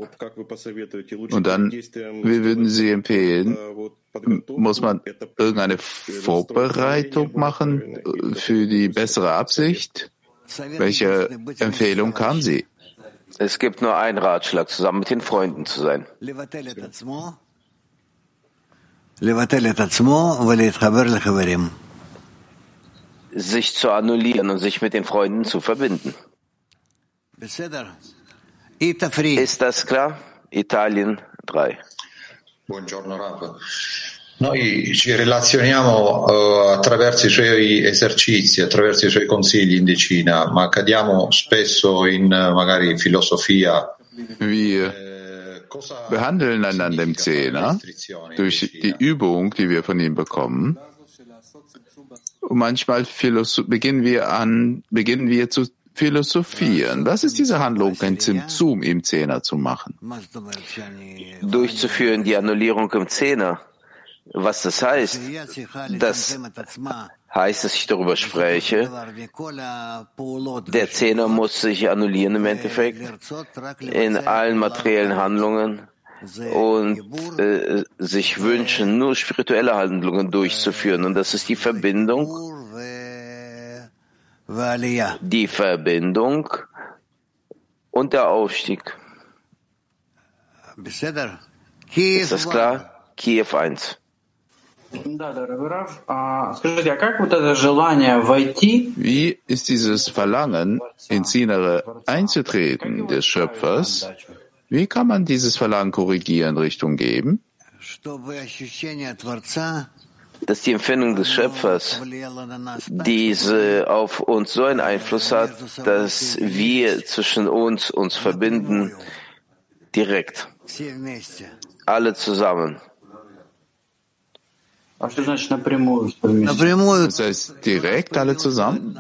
Und dann, wie würden Sie empfehlen, muss man irgendeine Vorbereitung machen für die bessere Absicht? Welche Empfehlung kam sie? Es gibt nur einen Ratschlag, zusammen mit den Freunden zu sein. Sich zu annullieren und sich mit den Freunden zu verbinden. Ist das klar? Italien 3. Buongiorno Rav. Noi ci relazioniamo uh, attraverso i suoi esercizi, attraverso i suoi consigli in decina, ma cadiamo spesso in uh, magari filosofia. Wir behandeln einander im Zehner durch die Übung, die wir von ihm bekommen. Und manchmal beginnen wir an, beginnen wir zu philosophieren. Was ist diese Handlung, ein Zimtzum im Zehner zu machen? Durchzuführen die Annullierung im Zehner. Was das heißt, das heißt, dass ich darüber spreche. Der Zehner muss sich annullieren im Endeffekt in allen materiellen Handlungen und äh, sich wünschen, nur spirituelle Handlungen durchzuführen. Und das ist die Verbindung, die Verbindung und der Aufstieg. Ist das klar? Kiew 1. Wie ist dieses Verlangen, ins Innere einzutreten des Schöpfers? Wie kann man dieses Verlangen korrigieren, Richtung geben? Dass die Empfindung des Schöpfers diese auf uns so einen Einfluss hat, dass wir zwischen uns uns verbinden direkt. Alle zusammen. Das heißt direkt alle zusammen?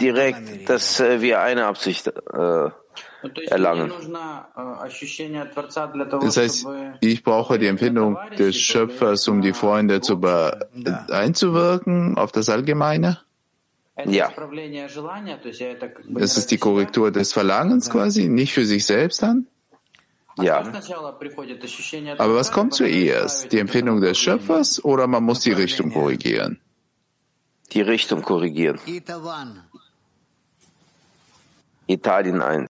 Direkt, dass äh, wir eine Absicht äh, erlangen. Das heißt, ich brauche die Empfindung des Schöpfers, um die Freunde zu einzuwirken auf das Allgemeine? Ja. Das ist die Korrektur des Verlangens quasi, nicht für sich selbst dann? Ja. Aber was kommt zuerst? Die Empfindung des Schöpfers oder man muss die Richtung korrigieren? Die Richtung korrigieren. Italien 1.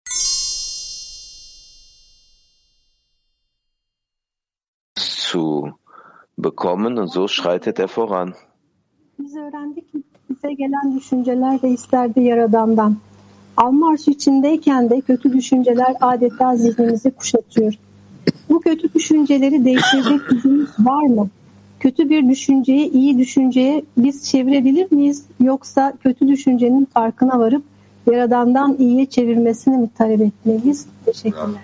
Zu bekommen und so schreitet er voran. Biz öğrendik bize gelen düşünceler ve hisler de Yaradan'dan. Alma arzu içindeyken de kötü düşünceler adeta zihnimizi kuşatıyor. Bu kötü düşünceleri değiştirecek gücümüz var mı? Kötü bir düşünceyi iyi düşünceye biz çevirebilir miyiz? Yoksa kötü düşüncenin farkına varıp Yaradan'dan iyiye çevirmesini mi talep etmeliyiz? Teşekkürler.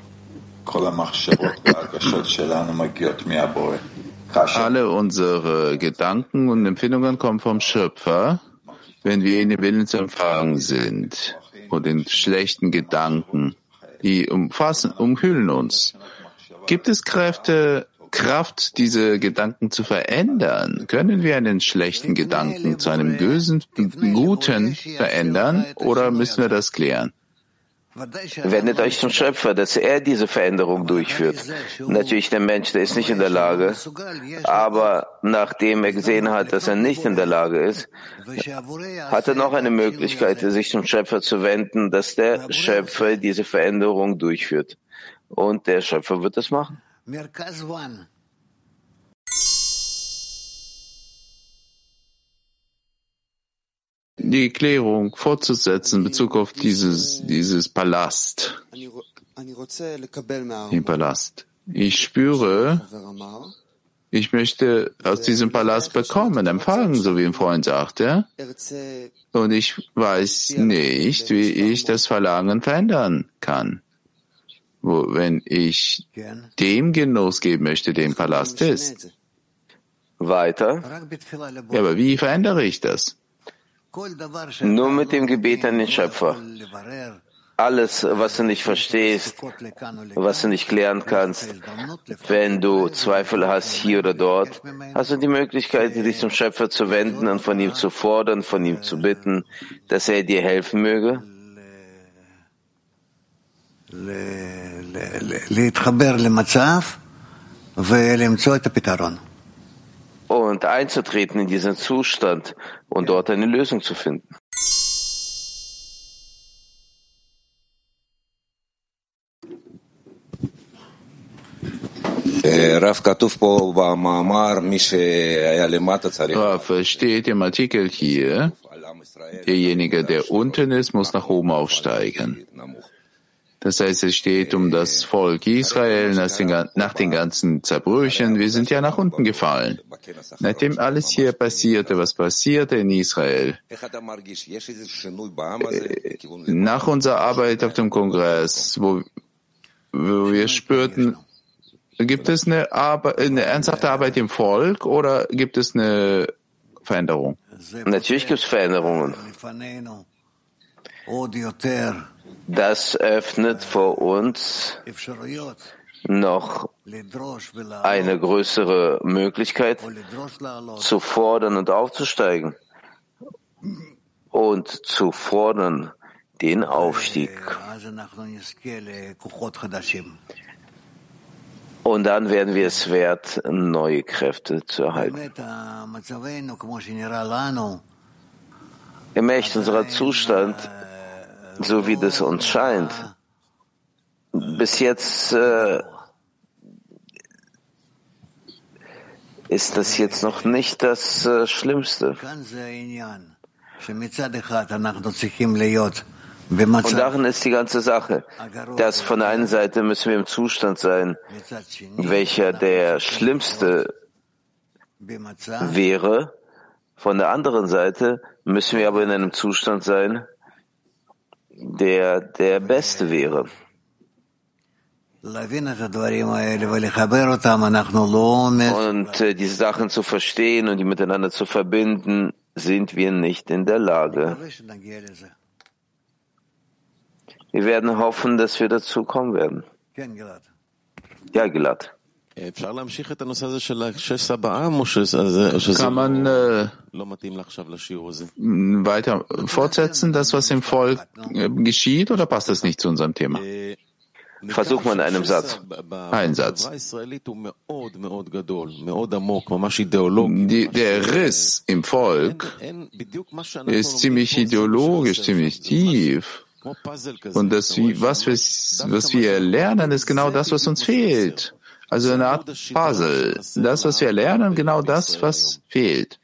Alle unsere Gedanken und Empfindungen kommen vom Schöpfer, wenn wir in den Willensempfang sind. Und den schlechten Gedanken, die umfassen, umhüllen uns. Gibt es Kräfte, Kraft, diese Gedanken zu verändern? Können wir einen schlechten Gedanken zu einem bösen, guten verändern oder müssen wir das klären? Wendet euch zum Schöpfer, dass er diese Veränderung durchführt. Natürlich, der Mensch, der ist nicht in der Lage, aber nachdem er gesehen hat, dass er nicht in der Lage ist, hat er noch eine Möglichkeit, sich zum Schöpfer zu wenden, dass der Schöpfer diese Veränderung durchführt. Und der Schöpfer wird es machen. Die Klärung fortzusetzen in Bezug auf dieses, dieses Palast, den Palast. Ich spüre, ich möchte aus diesem Palast bekommen, empfangen, so wie ein Freund sagte. Und ich weiß nicht, wie ich das Verlangen verändern kann. Wo, wenn ich dem Genuss geben möchte, den Palast ist. Weiter. Ja, aber wie verändere ich das? Nur mit dem Gebet an den Schöpfer. Alles, was du nicht verstehst, was du nicht klären kannst, wenn du Zweifel hast hier oder dort, hast du die Möglichkeit, dich zum Schöpfer zu wenden und von ihm zu fordern, von ihm zu bitten, dass er dir helfen möge und einzutreten in diesen Zustand und dort eine Lösung zu finden. Rav, äh, steht im Artikel hier, derjenige, der unten ist, muss nach oben aufsteigen. Das heißt, es steht um das Volk Israel nach den ganzen Zerbrüchen. Wir sind ja nach unten gefallen. Nachdem alles hier passierte, was passierte in Israel, nach unserer Arbeit auf dem Kongress, wo, wo wir spürten, gibt es eine, Arbeit, eine ernsthafte Arbeit im Volk oder gibt es eine Veränderung? Natürlich gibt es Veränderungen. Das öffnet vor uns noch eine größere Möglichkeit zu fordern und aufzusteigen und zu fordern den Aufstieg. Und dann werden wir es wert, neue Kräfte zu erhalten. Im Echt unserer Zustand so wie das uns scheint. Bis jetzt äh, ist das jetzt noch nicht das äh, Schlimmste. Und darin ist die ganze Sache, dass von der einen Seite müssen wir im Zustand sein, welcher der schlimmste wäre, von der anderen Seite müssen wir aber in einem Zustand sein, der der Beste wäre. Und äh, diese Sachen zu verstehen und die miteinander zu verbinden, sind wir nicht in der Lage. Wir werden hoffen, dass wir dazu kommen werden. Ja, Gilad. Kann man äh, weiter fortsetzen, das, was im Volk äh, geschieht, oder passt das nicht zu unserem Thema? Versuch mal in einem Satz. Ein Satz. Die, der Riss im Volk ist ziemlich ideologisch, ziemlich tief. Und das, was wir, was wir lernen, ist genau das, was uns fehlt. Also eine Art Puzzle. Das, was wir lernen, genau das, was fehlt.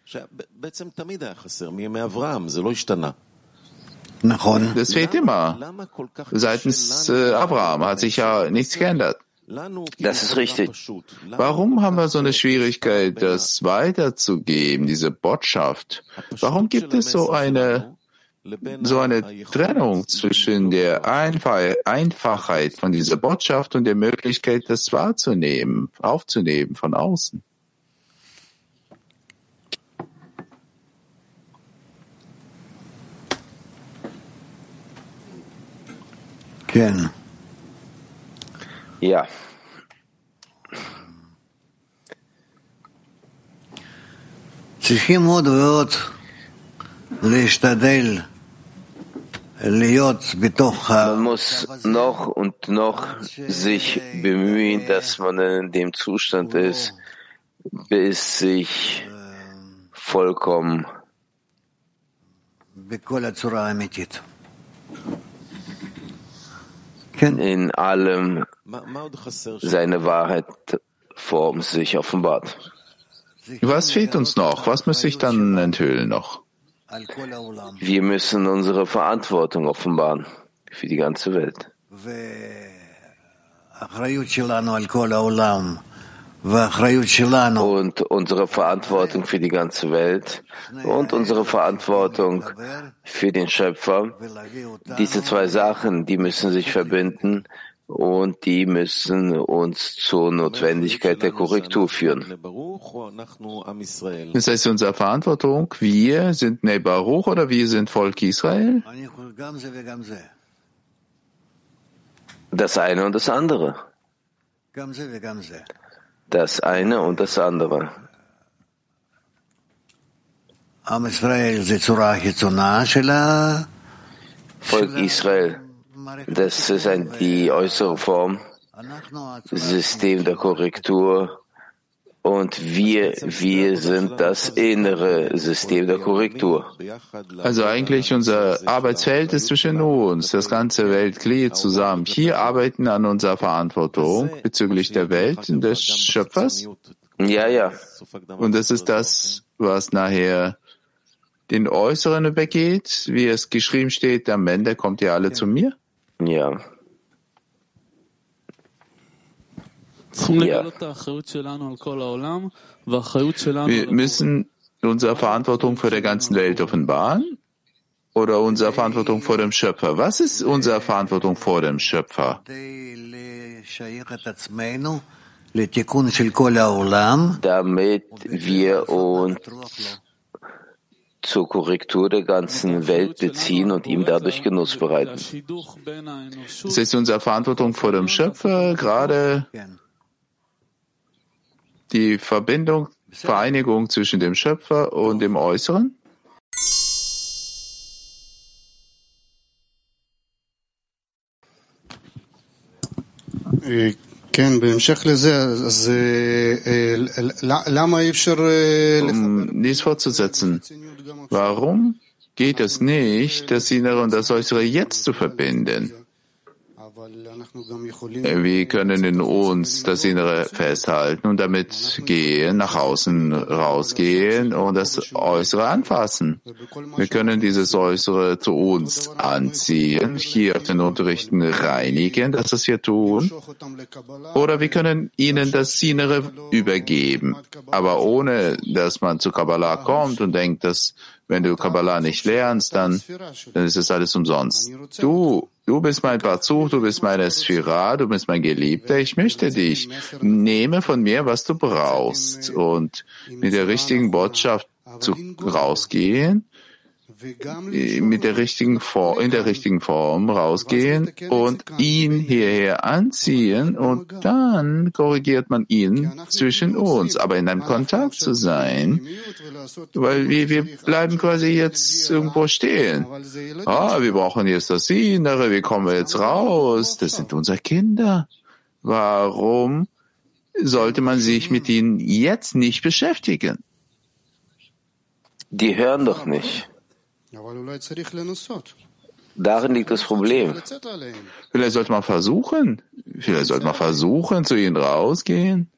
Das fehlt immer. Seitens äh, Abraham hat sich ja nichts geändert. Das ist richtig. Warum haben wir so eine Schwierigkeit, das weiterzugeben, diese Botschaft? Warum gibt es so eine so eine Trennung zwischen der Einfachheit von dieser Botschaft und der Möglichkeit, das wahrzunehmen, aufzunehmen von außen. Ken. Ja. צריכים עוד ועוד להשתדל man muss noch und noch sich bemühen, dass man in dem Zustand ist, bis sich vollkommen in allem seine Wahrheit Form sich offenbart. Was fehlt uns noch? Was muss ich dann enthüllen noch? Wir müssen unsere Verantwortung offenbaren für die ganze Welt. Und unsere Verantwortung für die ganze Welt und unsere Verantwortung für den Schöpfer, diese zwei Sachen, die müssen sich verbinden und die müssen uns zur Notwendigkeit der Korrektur führen. Das heißt, unsere Verantwortung, wir sind Nebaruch oder wir sind Volk Israel? Das eine und das andere. Das eine und das andere. Volk Israel das ist ein, die äußere Form, System der Korrektur Und wir, wir sind das innere System der Korrektur. Also eigentlich unser Arbeitsfeld ist zwischen uns, das ganze Weltglied zusammen. Hier arbeiten an unserer Verantwortung bezüglich der Welt und des Schöpfers. Ja, ja. Und das ist das, was nachher den Äußeren übergeht, wie es geschrieben steht, am Ende kommt ihr alle zu mir? Ja. Ja. Wir müssen unsere Verantwortung vor der ganzen Welt offenbaren oder unsere Verantwortung vor dem Schöpfer? Was ist unsere Verantwortung vor dem Schöpfer? Damit wir uns zur Korrektur der ganzen Welt beziehen und ihm dadurch Genuss bereiten. Es ist unsere Verantwortung vor dem Schöpfer, gerade die Verbindung, Vereinigung zwischen dem Schöpfer und dem Äußeren? Um dies fortzusetzen, warum geht es nicht, das Innere und das Äußere jetzt zu verbinden? Wir können in uns das Innere festhalten und damit gehen, nach außen rausgehen und das Äußere anfassen. Wir können dieses Äußere zu uns anziehen, hier auf den Unterrichten reinigen, dass das wir tun. Oder wir können ihnen das Innere übergeben, aber ohne, dass man zu Kabbalah kommt und denkt, dass wenn du Kabbalah nicht lernst, dann, dann ist es alles umsonst. Du, du bist mein Barzug, du bist meine Sphira, du bist mein Geliebter, ich möchte dich. Nehme von mir, was du brauchst und mit der richtigen Botschaft zu, rausgehen mit der richtigen Form, in der richtigen Form rausgehen und ihn hierher anziehen und dann korrigiert man ihn zwischen uns, aber in einem Kontakt zu sein, weil wir, wir bleiben quasi jetzt irgendwo stehen. Ah, wir brauchen jetzt das Innere, wie kommen wir jetzt raus? Das sind unsere Kinder. Warum sollte man sich mit ihnen jetzt nicht beschäftigen? Die hören doch nicht. Darin liegt das Problem. Vielleicht sollte man versuchen, vielleicht sollte man versuchen, zu ihnen rausgehen.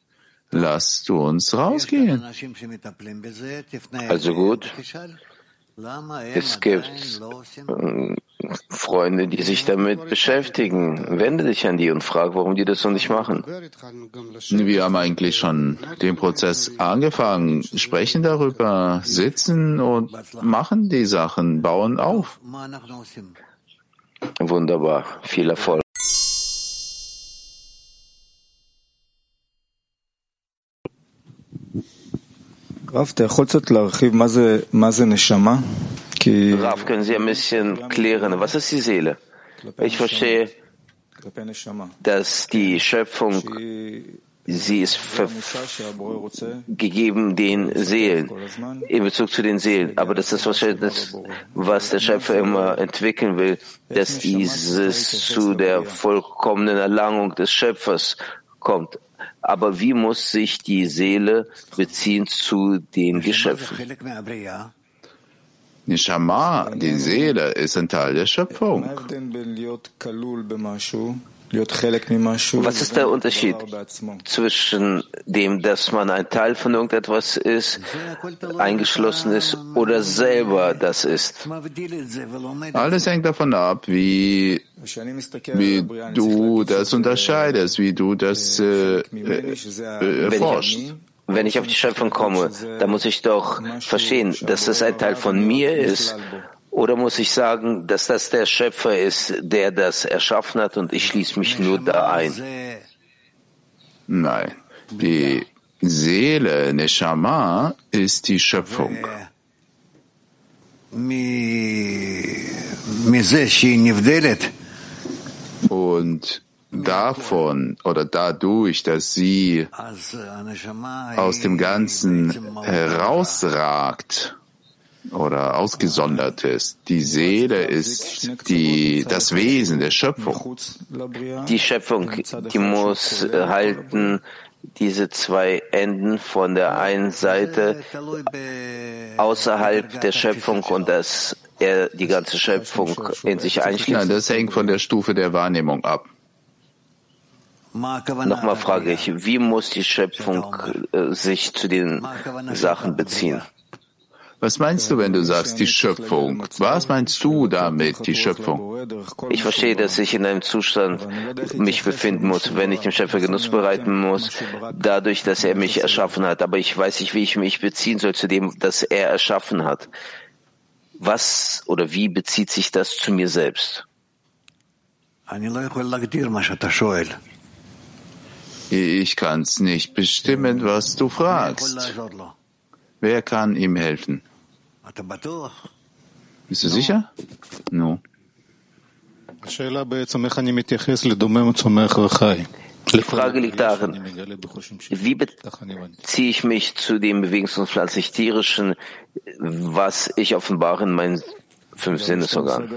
Lasst uns rausgehen. Also gut. Es gibt Freunde, die sich damit beschäftigen. Wende dich an die und frag, warum die das so nicht machen. Wir haben eigentlich schon den Prozess angefangen, sprechen darüber, sitzen und machen die Sachen, bauen auf. Wunderbar. Viel Erfolg. Rav, können Sie ein bisschen klären, was ist die Seele? Ich verstehe, dass die Schöpfung, sie ist gegeben den Seelen, in Bezug zu den Seelen. Aber das ist wahrscheinlich was der Schöpfer immer entwickeln will, dass dieses zu der vollkommenen Erlangung des Schöpfers kommt. Aber wie muss sich die Seele beziehen zu den Geschöpfen? Nishama, die Seele, ist ein Teil der Schöpfung. Was ist der Unterschied zwischen dem, dass man ein Teil von irgendetwas ist, eingeschlossen ist oder selber das ist? Alles hängt davon ab, wie, wie du das unterscheidest, wie du das äh, äh, erforschst. Wenn ich auf die Schöpfung komme, dann muss ich doch verstehen, dass das ein Teil von mir ist oder muss ich sagen, dass das der Schöpfer ist, der das erschaffen hat und ich schließe mich nur da ein? Nein, die Seele, Neshama, ist die Schöpfung. Und davon oder dadurch, dass sie aus dem Ganzen herausragt, oder ausgesondert ist. Die Seele ist die, das Wesen der Schöpfung. Die Schöpfung, die muss halten diese zwei Enden von der einen Seite außerhalb der Schöpfung und dass er die ganze Schöpfung in sich einschließt? Nein, das hängt von der Stufe der Wahrnehmung ab. Nochmal frage ich, wie muss die Schöpfung äh, sich zu den Sachen beziehen? Was meinst du, wenn du sagst die Schöpfung? Was meinst du damit, die Schöpfung? Ich verstehe, dass ich in einem Zustand mich befinden muss, wenn ich dem Schöpfer Genuss bereiten muss, dadurch, dass er mich erschaffen hat. Aber ich weiß nicht, wie ich mich beziehen soll zu dem, das er erschaffen hat. Was oder wie bezieht sich das zu mir selbst? Ich kann es nicht bestimmen, was du fragst. Wer kann ihm helfen? Bist du sicher? No. Die Frage liegt darin, wie beziehe ich mich zu dem bewegungs- und pflanzlich-tierischen, was ich offenbare in meinen fünf Sinnesorganen?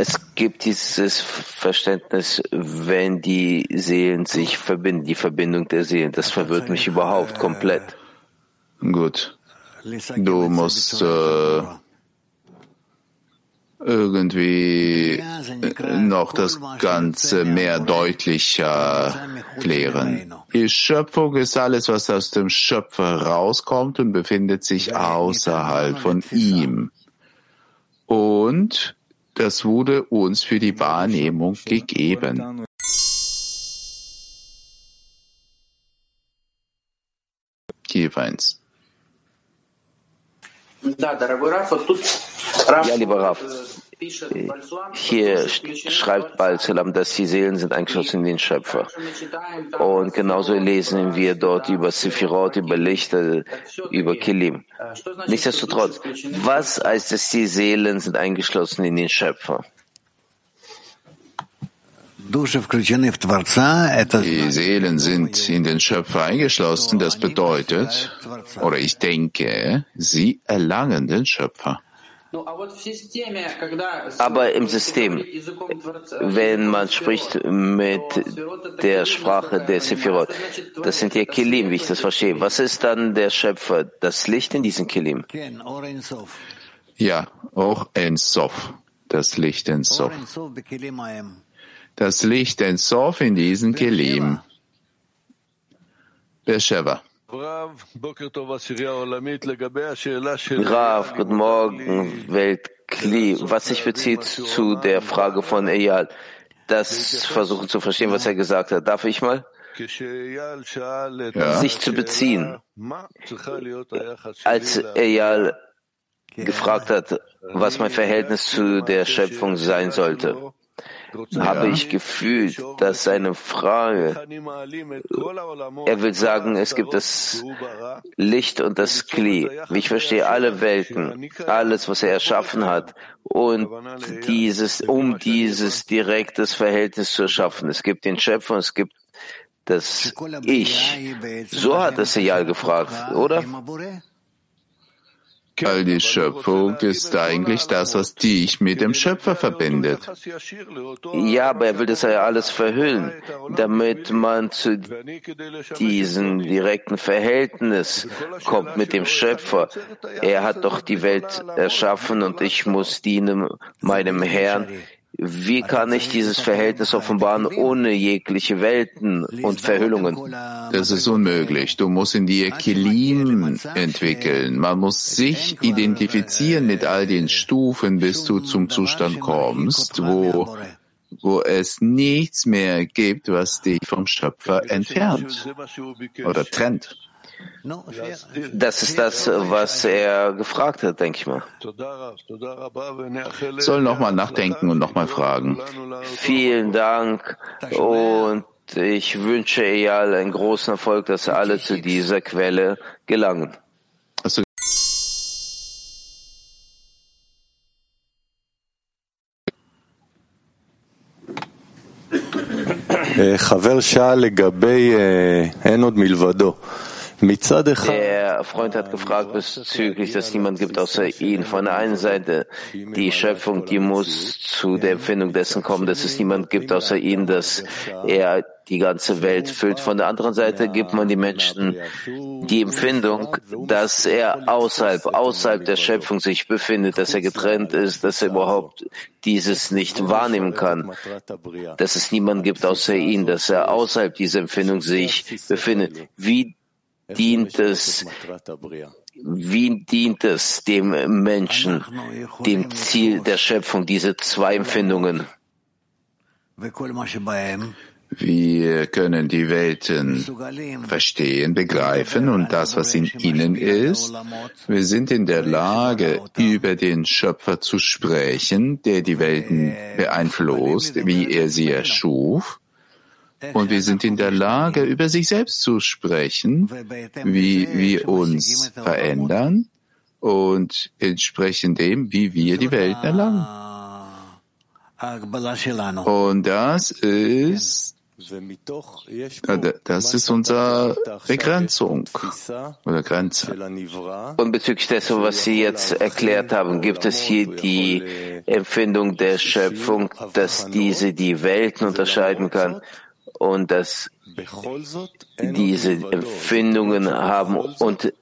Es gibt dieses Verständnis, wenn die Seelen sich verbinden, die Verbindung der Seelen. Das verwirrt mich überhaupt komplett. Gut. Du musst äh, irgendwie noch das Ganze mehr deutlicher klären. Die Schöpfung ist alles, was aus dem Schöpfer rauskommt und befindet sich außerhalb von ihm. Und das wurde uns für die Wahrnehmung gegeben. Jeweils. Ja, lieber Raf, hier schreibt Balzalam, dass die Seelen sind eingeschlossen in den Schöpfer. Und genauso lesen wir dort über Sephirot, über Lichter, über Kilim. Nichtsdestotrotz, was heißt es, die Seelen sind eingeschlossen in den Schöpfer? Die Seelen sind in den Schöpfer eingeschlossen. Das bedeutet, oder ich denke, sie erlangen den Schöpfer. Aber im System, wenn man spricht mit der Sprache der Sephirot, das sind ja Kilim, wie ich das verstehe. Was ist dann der Schöpfer? Das Licht in diesen Kilim? Ja, auch ein Sof, das Licht in Sof. Das Licht in Sof in diesen Kilim. Beersheba. Rav, guten Morgen, Weltkli. Was sich bezieht zu der Frage von Eyal, das versuchen zu verstehen, was er gesagt hat. Darf ich mal? Ja. Sich zu beziehen. Als Eyal gefragt hat, was mein Verhältnis zu der Schöpfung sein sollte, habe ich gefühlt, dass seine Frage, er will sagen, es gibt das Licht und das Kli. Ich verstehe, alle Welten, alles, was er erschaffen hat, und dieses, um dieses direktes Verhältnis zu erschaffen. Es gibt den Schöpfer, es gibt das Ich. So hat es Eyal gefragt, oder? All die Schöpfung ist eigentlich das, was dich mit dem Schöpfer verbindet. Ja, aber er will das ja alles verhüllen, damit man zu diesem direkten Verhältnis kommt mit dem Schöpfer. Er hat doch die Welt erschaffen und ich muss dienen meinem Herrn. Wie kann ich dieses Verhältnis offenbaren ohne jegliche Welten und Verhüllungen? Das ist unmöglich. Du musst in dir Kilim entwickeln. Man muss sich identifizieren mit all den Stufen, bis du zum Zustand kommst, wo, wo es nichts mehr gibt, was dich vom Schöpfer entfernt oder trennt. Das ist das, was er gefragt hat, denke ich mal. Soll nochmal nachdenken und nochmal fragen. Vielen Dank und ich wünsche Eyal einen großen Erfolg, dass alle zu dieser Quelle gelangen. Also חבר שאל לגבי אין עוד מלבדו. Der Freund hat gefragt bezüglich, dass niemand gibt außer ihn. Von der einen Seite die Schöpfung, die muss zu der Empfindung dessen kommen, dass es niemand gibt außer ihn, dass er die ganze Welt füllt. Von der anderen Seite gibt man die Menschen die Empfindung, dass er außerhalb, außerhalb der Schöpfung sich befindet, dass er getrennt ist, dass er überhaupt dieses nicht wahrnehmen kann, dass es niemand gibt außer ihn, dass er außerhalb dieser Empfindung sich befindet. Wie dient es, wie dient es dem Menschen, dem Ziel der Schöpfung, diese zwei Empfindungen? Wir können die Welten verstehen, begreifen und das, was in ihnen ist. Wir sind in der Lage, über den Schöpfer zu sprechen, der die Welten beeinflusst, wie er sie erschuf. Und wir sind in der Lage, über sich selbst zu sprechen, wie wir uns verändern und entsprechend dem, wie wir die Welten erlangen. Und das ist das ist unsere Begrenzung oder Grenze. Und bezüglich dessen, was Sie jetzt erklärt haben, gibt es hier die Empfindung der Schöpfung, dass diese die Welten unterscheiden kann und dass diese Empfindungen haben und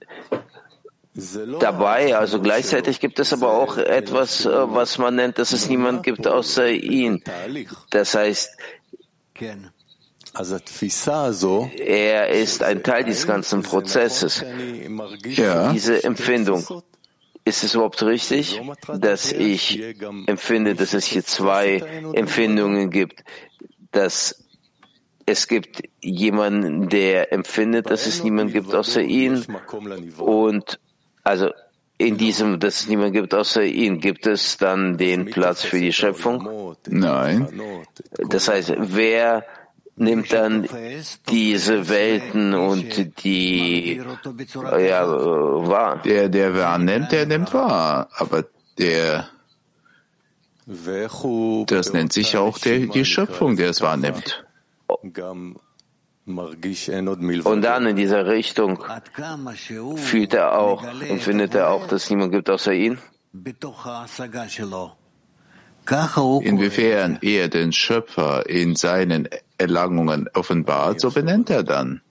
dabei, also gleichzeitig gibt es aber auch etwas, äh, was man nennt, dass es niemand gibt außer ihn. Das heißt, er ist ein Teil dieses ganzen Prozesses. Ja. Diese Empfindung. Ist es überhaupt richtig, dass ich empfinde, dass es hier zwei Empfindungen gibt, dass es gibt jemanden, der empfindet, dass es niemand gibt außer ihn und also in diesem, dass es niemand gibt außer ihn, gibt es dann den Platz für die Schöpfung? Nein. Das heißt, wer nimmt dann diese Welten und die ja, wahr? Der, der wahrnimmt, der nimmt wahr. Aber der das nennt sich auch der, die Schöpfung, der es wahrnimmt. Und dann in dieser Richtung fühlt er auch, empfindet er auch, dass es niemand gibt außer ihn? Inwiefern er den Schöpfer in seinen Erlangungen offenbart, so benennt er dann.